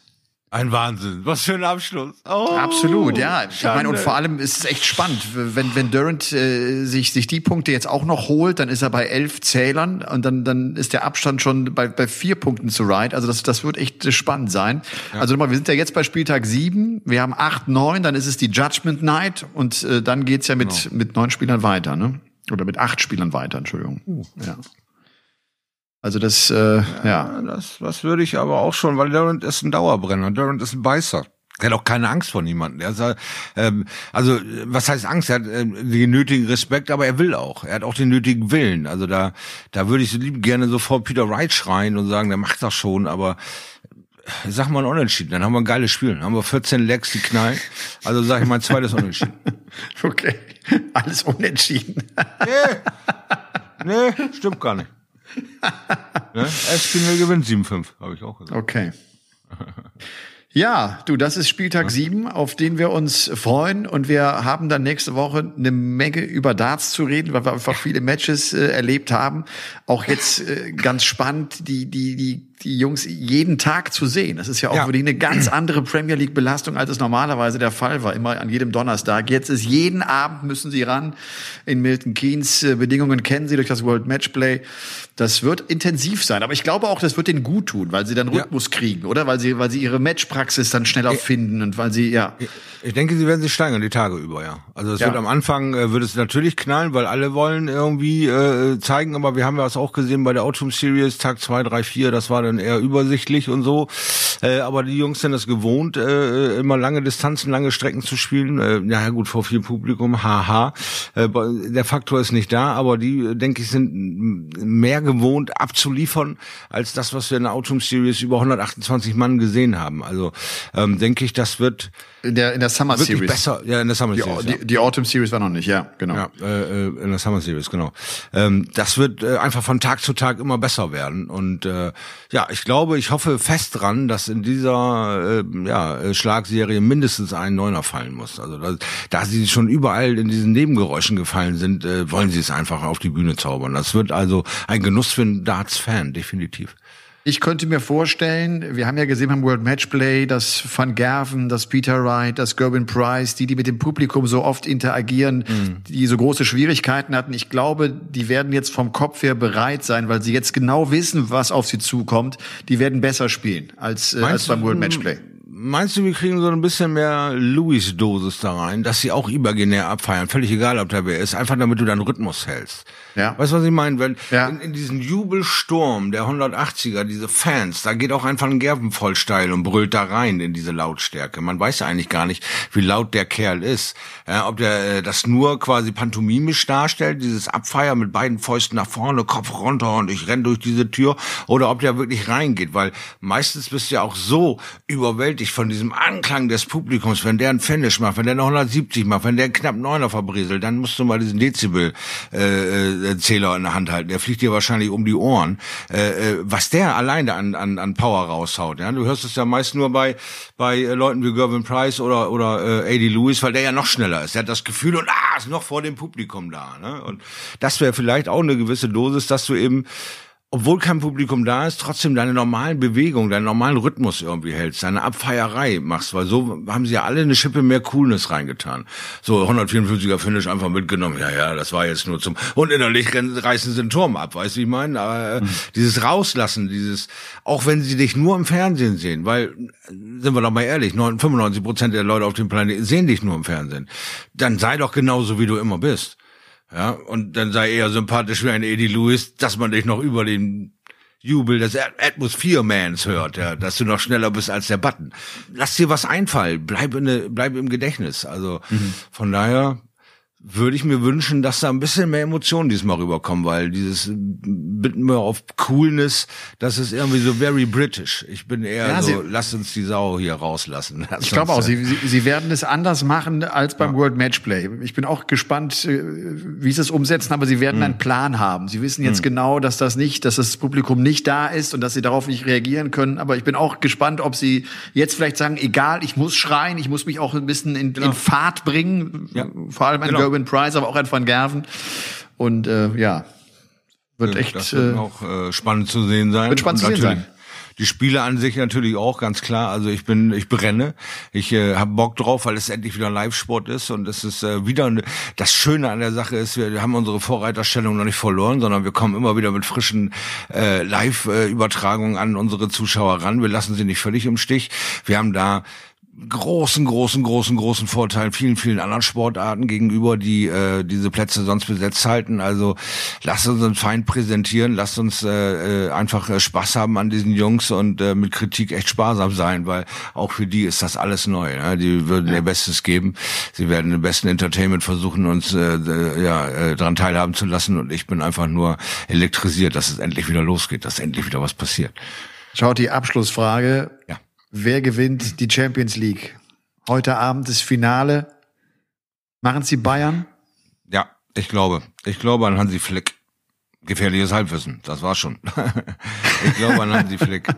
Speaker 1: Ein Wahnsinn. Was für ein Abschluss.
Speaker 2: Oh, Absolut, ja. Ich meine, und vor allem ist es echt spannend. Wenn, wenn Durant äh, sich, sich die Punkte jetzt auch noch holt, dann ist er bei elf Zählern und dann, dann ist der Abstand schon bei, bei vier Punkten zu Wright. Also das, das wird echt spannend sein. Ja. Also nochmal, wir sind ja jetzt bei Spieltag sieben. Wir haben acht, neun, dann ist es die Judgment Night und äh, dann geht's ja mit, genau. mit neun Spielern weiter, ne? Oder mit acht Spielern weiter, Entschuldigung. Uh. Ja. Also das, äh, ja. ja.
Speaker 1: Das, das würde ich aber auch schon, weil Durant ist ein Dauerbrenner. Durant ist ein Beißer. Er hat auch keine Angst vor niemandem. Er ist, ähm, also was heißt Angst? Er hat äh, den nötigen Respekt, aber er will auch. Er hat auch den nötigen Willen. Also da, da würde ich so lieb gerne sofort Peter Wright schreien und sagen, der macht das schon. Aber sag mal ein Unentschieden, dann haben wir ein geiles Spiel. Dann haben wir 14 Lecks, die knallen. Also sag ich mal ein zweites Unentschieden.
Speaker 2: Okay. Alles unentschieden.
Speaker 1: Nee, nee stimmt gar nicht. ne? Espinel gewinnt 7-5, habe ich auch gesagt.
Speaker 2: Okay. Ja, du, das ist Spieltag sieben, auf den wir uns freuen und wir haben dann nächste Woche eine Menge über Darts zu reden, weil wir einfach viele Matches äh, erlebt haben. Auch jetzt äh, ganz spannend, die die die die Jungs jeden Tag zu sehen. Das ist ja auch ja. wirklich eine ganz andere Premier League Belastung, als es normalerweise der Fall war, immer an jedem Donnerstag. Jetzt ist jeden Abend müssen sie ran. In Milton Keynes äh, Bedingungen kennen sie durch das World Matchplay. Das wird intensiv sein, aber ich glaube auch, das wird denen gut tun, weil sie dann Rhythmus ja. kriegen, oder? Weil sie weil sie ihre Matchpraxis dann schneller ich, finden und weil sie ja.
Speaker 1: Ich denke, sie werden sich steigern die Tage über, ja. Also es ja. wird am Anfang äh, wird es natürlich knallen, weil alle wollen irgendwie äh, zeigen, aber wir haben ja es auch gesehen bei der Autumn Series Tag zwei, drei, vier. das war dann eher übersichtlich und so. Äh, aber die Jungs sind es gewohnt, äh, immer lange Distanzen, lange Strecken zu spielen. Äh, ja gut, vor viel Publikum, haha. Äh, der Faktor ist nicht da, aber die, denke ich, sind mehr gewohnt abzuliefern, als das, was wir in der Autumn Series über 128 Mann gesehen haben. Also ähm, denke ich, das wird
Speaker 2: in der in der Summer
Speaker 1: wirklich
Speaker 2: Series.
Speaker 1: besser. Ja, in der Summer
Speaker 2: die,
Speaker 1: Series.
Speaker 2: Die,
Speaker 1: ja.
Speaker 2: die Autumn Series war noch nicht, ja, genau.
Speaker 1: Ja, äh, in der Summer Series, genau. Ähm, das wird äh, einfach von Tag zu Tag immer besser werden. Und äh, ja, ich glaube, ich hoffe fest dran, dass in dieser äh, ja, Schlagserie mindestens ein Neuner fallen muss. Also da, da sie schon überall in diesen Nebengeräuschen gefallen sind, äh, wollen sie es einfach auf die Bühne zaubern. Das wird also ein Genuss für einen Darts-Fan, definitiv.
Speaker 2: Ich könnte mir vorstellen, wir haben ja gesehen beim World Matchplay, dass Van Gerven, dass Peter Wright, dass Gerwin Price, die, die mit dem Publikum so oft interagieren, mhm. die so große Schwierigkeiten hatten. Ich glaube, die werden jetzt vom Kopf her bereit sein, weil sie jetzt genau wissen, was auf sie zukommt. Die werden besser spielen als, äh, als beim World Matchplay.
Speaker 1: Meinst du, wir kriegen so ein bisschen mehr Louis-Dosis da rein, dass sie auch imaginär abfeiern? Völlig egal, ob da wer ist. Einfach damit du deinen Rhythmus hältst. Ja. Weißt du, was ich meine? Wenn ja. in, in diesen Jubelsturm der 180er, diese Fans, da geht auch einfach ein Gerben voll steil und brüllt da rein in diese Lautstärke. Man weiß ja eigentlich gar nicht, wie laut der Kerl ist. Ja, ob der äh, das nur quasi pantomimisch darstellt, dieses Abfeiern mit beiden Fäusten nach vorne, Kopf runter und ich renn durch diese Tür, oder ob der wirklich reingeht, weil meistens bist du ja auch so überwältigt von diesem Anklang des Publikums, wenn der ein Finish macht, wenn der noch 170 macht, wenn der knapp Neuner verbrieselt, dann musst du mal diesen Dezibel äh, äh, in der Hand halten. Der fliegt dir wahrscheinlich um die Ohren. Äh, äh, was der alleine an, an, an Power raushaut. Ja? Du hörst es ja meist nur bei bei äh, Leuten wie Gervin Price oder oder äh, AD Lewis, weil der ja noch schneller ist. Der hat das Gefühl und ah, ist noch vor dem Publikum da. Ne? Und das wäre vielleicht auch eine gewisse Dosis, dass du eben obwohl kein Publikum da ist, trotzdem deine normalen Bewegungen, deinen normalen Rhythmus irgendwie hältst, deine Abfeierei machst, weil so haben sie ja alle eine Schippe mehr Coolness reingetan. So 154er Finish einfach mitgenommen, ja, ja, das war jetzt nur zum, und innerlich reißen sie den Turm ab, weißt du, wie ich meine? Aber äh, mhm. dieses Rauslassen, dieses, auch wenn sie dich nur im Fernsehen sehen, weil, sind wir doch mal ehrlich, 95 Prozent der Leute auf dem Planeten sehen dich nur im Fernsehen, dann sei doch genauso, wie du immer bist. Ja, und dann sei eher sympathisch wie ein Eddie Lewis, dass man dich noch über den Jubel des Atmosphere-Mans hört, ja, dass du noch schneller bist als der Button. Lass dir was einfallen, bleib, in, bleib im Gedächtnis. Also mhm. von daher würde ich mir wünschen, dass da ein bisschen mehr Emotionen diesmal rüberkommen, weil dieses bitten wir auf Coolness, das ist irgendwie so very British. Ich bin eher ja, so, lasst uns die Sau hier rauslassen.
Speaker 2: ich glaube auch, sie, sie, sie werden es anders machen als beim ja. World Matchplay. Ich bin auch gespannt, äh, wie sie es umsetzen, aber sie werden hm. einen Plan haben. Sie wissen jetzt hm. genau, dass das nicht, dass das Publikum nicht da ist und dass sie darauf nicht reagieren können. Aber ich bin auch gespannt, ob sie jetzt vielleicht sagen, egal, ich muss schreien, ich muss mich auch ein bisschen in, genau. in Fahrt bringen, ja. vor allem ein genau. Gerwin Price, aber auch ein Van Gerven. Und äh, ja, wird echt
Speaker 1: das wird äh, auch äh, spannend zu sehen sein.
Speaker 2: Wird spannend zu sehen sein.
Speaker 1: Die Spiele an sich natürlich auch ganz klar. Also ich bin, ich brenne. Ich äh, habe Bock drauf, weil es endlich wieder Live-Sport ist und es ist äh, wieder eine, das Schöne an der Sache ist, wir, wir haben unsere Vorreiterstellung noch nicht verloren, sondern wir kommen immer wieder mit frischen äh, Live-Übertragungen an unsere Zuschauer ran. Wir lassen sie nicht völlig im Stich. Wir haben da großen, großen, großen, großen Vorteil vielen, vielen anderen Sportarten gegenüber, die äh, diese Plätze sonst besetzt halten. Also lasst uns uns fein präsentieren, lasst uns äh, äh, einfach äh, Spaß haben an diesen Jungs und äh, mit Kritik echt sparsam sein, weil auch für die ist das alles neu. Ne? Die würden ihr Bestes geben. Sie werden den besten Entertainment versuchen, uns äh, ja äh, daran teilhaben zu lassen. Und ich bin einfach nur elektrisiert, dass es endlich wieder losgeht, dass endlich wieder was passiert.
Speaker 2: Schaut die Abschlussfrage.
Speaker 1: Ja.
Speaker 2: Wer gewinnt die Champions League? Heute Abend das Finale. Machen Sie Bayern?
Speaker 1: Ja, ich glaube. Ich glaube an Hansi Flick. Gefährliches Halbwissen, das war's schon. ich glaube an Hansi Flick.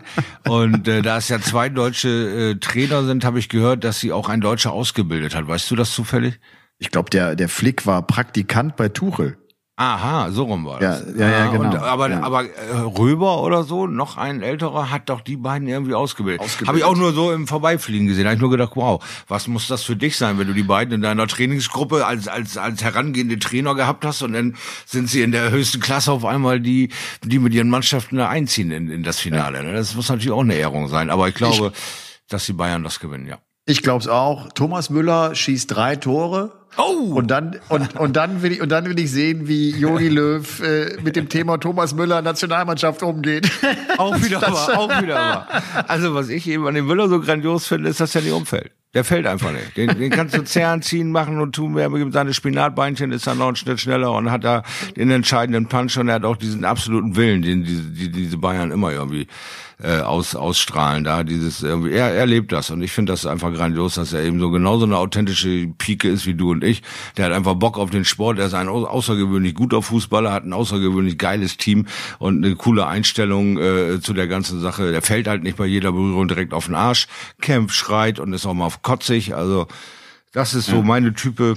Speaker 1: Und äh, da es ja zwei deutsche äh, Trainer sind, habe ich gehört, dass sie auch ein Deutscher ausgebildet hat. Weißt du das zufällig?
Speaker 2: Ich glaube, der, der Flick war Praktikant bei Tuchel.
Speaker 1: Aha, so rum war das.
Speaker 2: Ja, ja, ja, genau.
Speaker 1: Und, aber
Speaker 2: Ja.
Speaker 1: aber äh, Röber oder so, noch ein älterer, hat doch die beiden irgendwie ausgebildet.
Speaker 2: Ausgebildet.
Speaker 1: Habe ich auch nur so im Vorbeifliegen gesehen. Habe ich nur gedacht, wow, was muss das für dich sein, wenn du die beiden in deiner Trainingsgruppe als als als herangehende Trainer gehabt hast und dann sind sie in der höchsten Klasse auf einmal die, die mit ihren Mannschaften da einziehen in, in das Finale. ne? Das muss natürlich auch eine Ehrung sein. Aber ich glaube, dass die Bayern das gewinnen, ja.
Speaker 2: Ich glaube es auch. Thomas Müller schießt drei Tore.
Speaker 1: Oh!
Speaker 2: Und dann, und, und dann will ich, und dann will ich sehen, wie Jogi Löw äh, mit dem Thema Thomas Müller Nationalmannschaft umgeht.
Speaker 1: Auch wieder wahr, auch wieder wahr. Also was ich eben an dem Müller so grandios finde, ist, dass er nicht umfällt. Der fällt einfach nicht. Den, den kannst du zerren, ziehen, machen und tun. Wer mit seine Spinatbeinchen ist dann noch einen Schnitt schneller und hat da den entscheidenden Punch und er hat auch diesen absoluten Willen, den diese, die, diese Bayern immer irgendwie äh, aus, ausstrahlen. Da dieses irgendwie, er, er lebt das und ich finde das einfach grandios, dass er eben so genauso eine authentische Pike ist wie du und ich. Der hat einfach Bock auf den Sport. Er ist ein au- außergewöhnlich guter Fußballer, hat ein außergewöhnlich geiles Team und eine coole Einstellung äh, zu der ganzen Sache. Der fällt halt nicht bei jeder Berührung direkt auf den Arsch, kämpft, schreit und ist auch mal kotzig. Also das ist so meine Type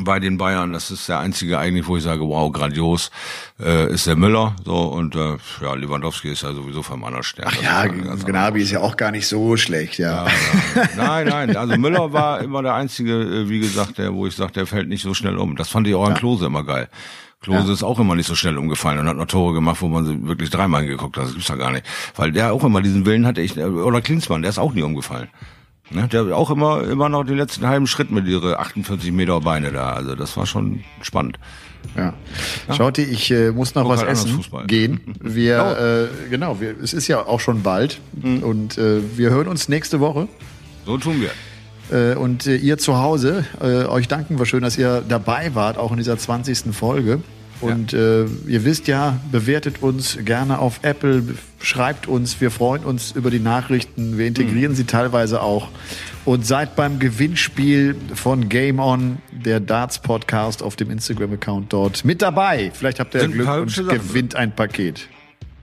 Speaker 1: bei den Bayern. Das ist der einzige eigentlich, wo ich sage, wow, grandios, äh, ist der Müller. So und äh, ja, Lewandowski ist ja sowieso vom anderen Stern.
Speaker 2: Ach ja, Gnabry ist ja auch gar nicht so schlecht, ja.
Speaker 1: Nein, nein, also Müller war immer der einzige, äh, wie gesagt, der, wo ich sage, der fällt nicht so schnell um. Das fand ich auch an Klose immer geil. Klose ist auch immer nicht so schnell umgefallen und hat noch Tore gemacht, wo man sie wirklich dreimal geguckt hat. Das gibt's ja gar nicht. Weil der auch immer diesen Willen hatte. Ich, oder Klinsmann, der ist auch nie umgefallen. Ne? Der hat auch immer, immer noch den letzten halben Schritt mit ihre 48 Meter Beine da. Also das war schon spannend.
Speaker 2: Ja. Schaut ihr, ich äh, muss noch
Speaker 1: Guck
Speaker 2: was
Speaker 1: halt
Speaker 2: essen
Speaker 1: Fußball.
Speaker 2: gehen. Wir, äh, genau, wir, es ist ja auch schon bald und äh, wir hören uns nächste Woche.
Speaker 1: So tun wir.
Speaker 2: Äh, und äh, ihr zu Hause, äh, euch danken wir schön, dass ihr dabei wart, auch in dieser 20. Folge. Und äh, ihr wisst ja, bewertet uns gerne auf Apple, schreibt uns, wir freuen uns über die Nachrichten, wir integrieren sie teilweise auch. Und seid beim Gewinnspiel von Game On, der Darts Podcast auf dem Instagram-Account dort mit dabei. Vielleicht habt ihr Glück und gewinnt ein Paket.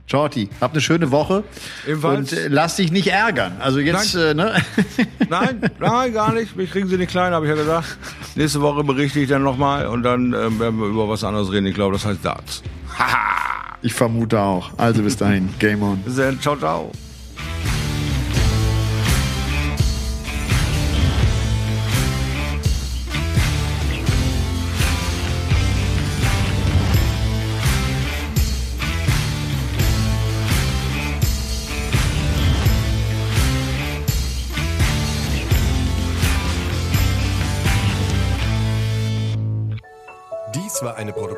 Speaker 2: Shorty, habt eine schöne Woche
Speaker 1: Ebenfalls.
Speaker 2: und äh, lass dich nicht ärgern. Also jetzt, äh, ne?
Speaker 1: Nein, nein, gar nicht. Mich kriegen sie nicht klein, habe ich ja gesagt. Nächste Woche berichte ich dann nochmal und dann ähm, werden wir über was anderes reden. Ich glaube, das heißt Darts.
Speaker 2: Ich vermute auch. Also bis dahin, Game On.
Speaker 1: Bis dann. Ciao, ciao.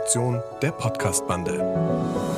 Speaker 3: Produktion der Podcast-Bande.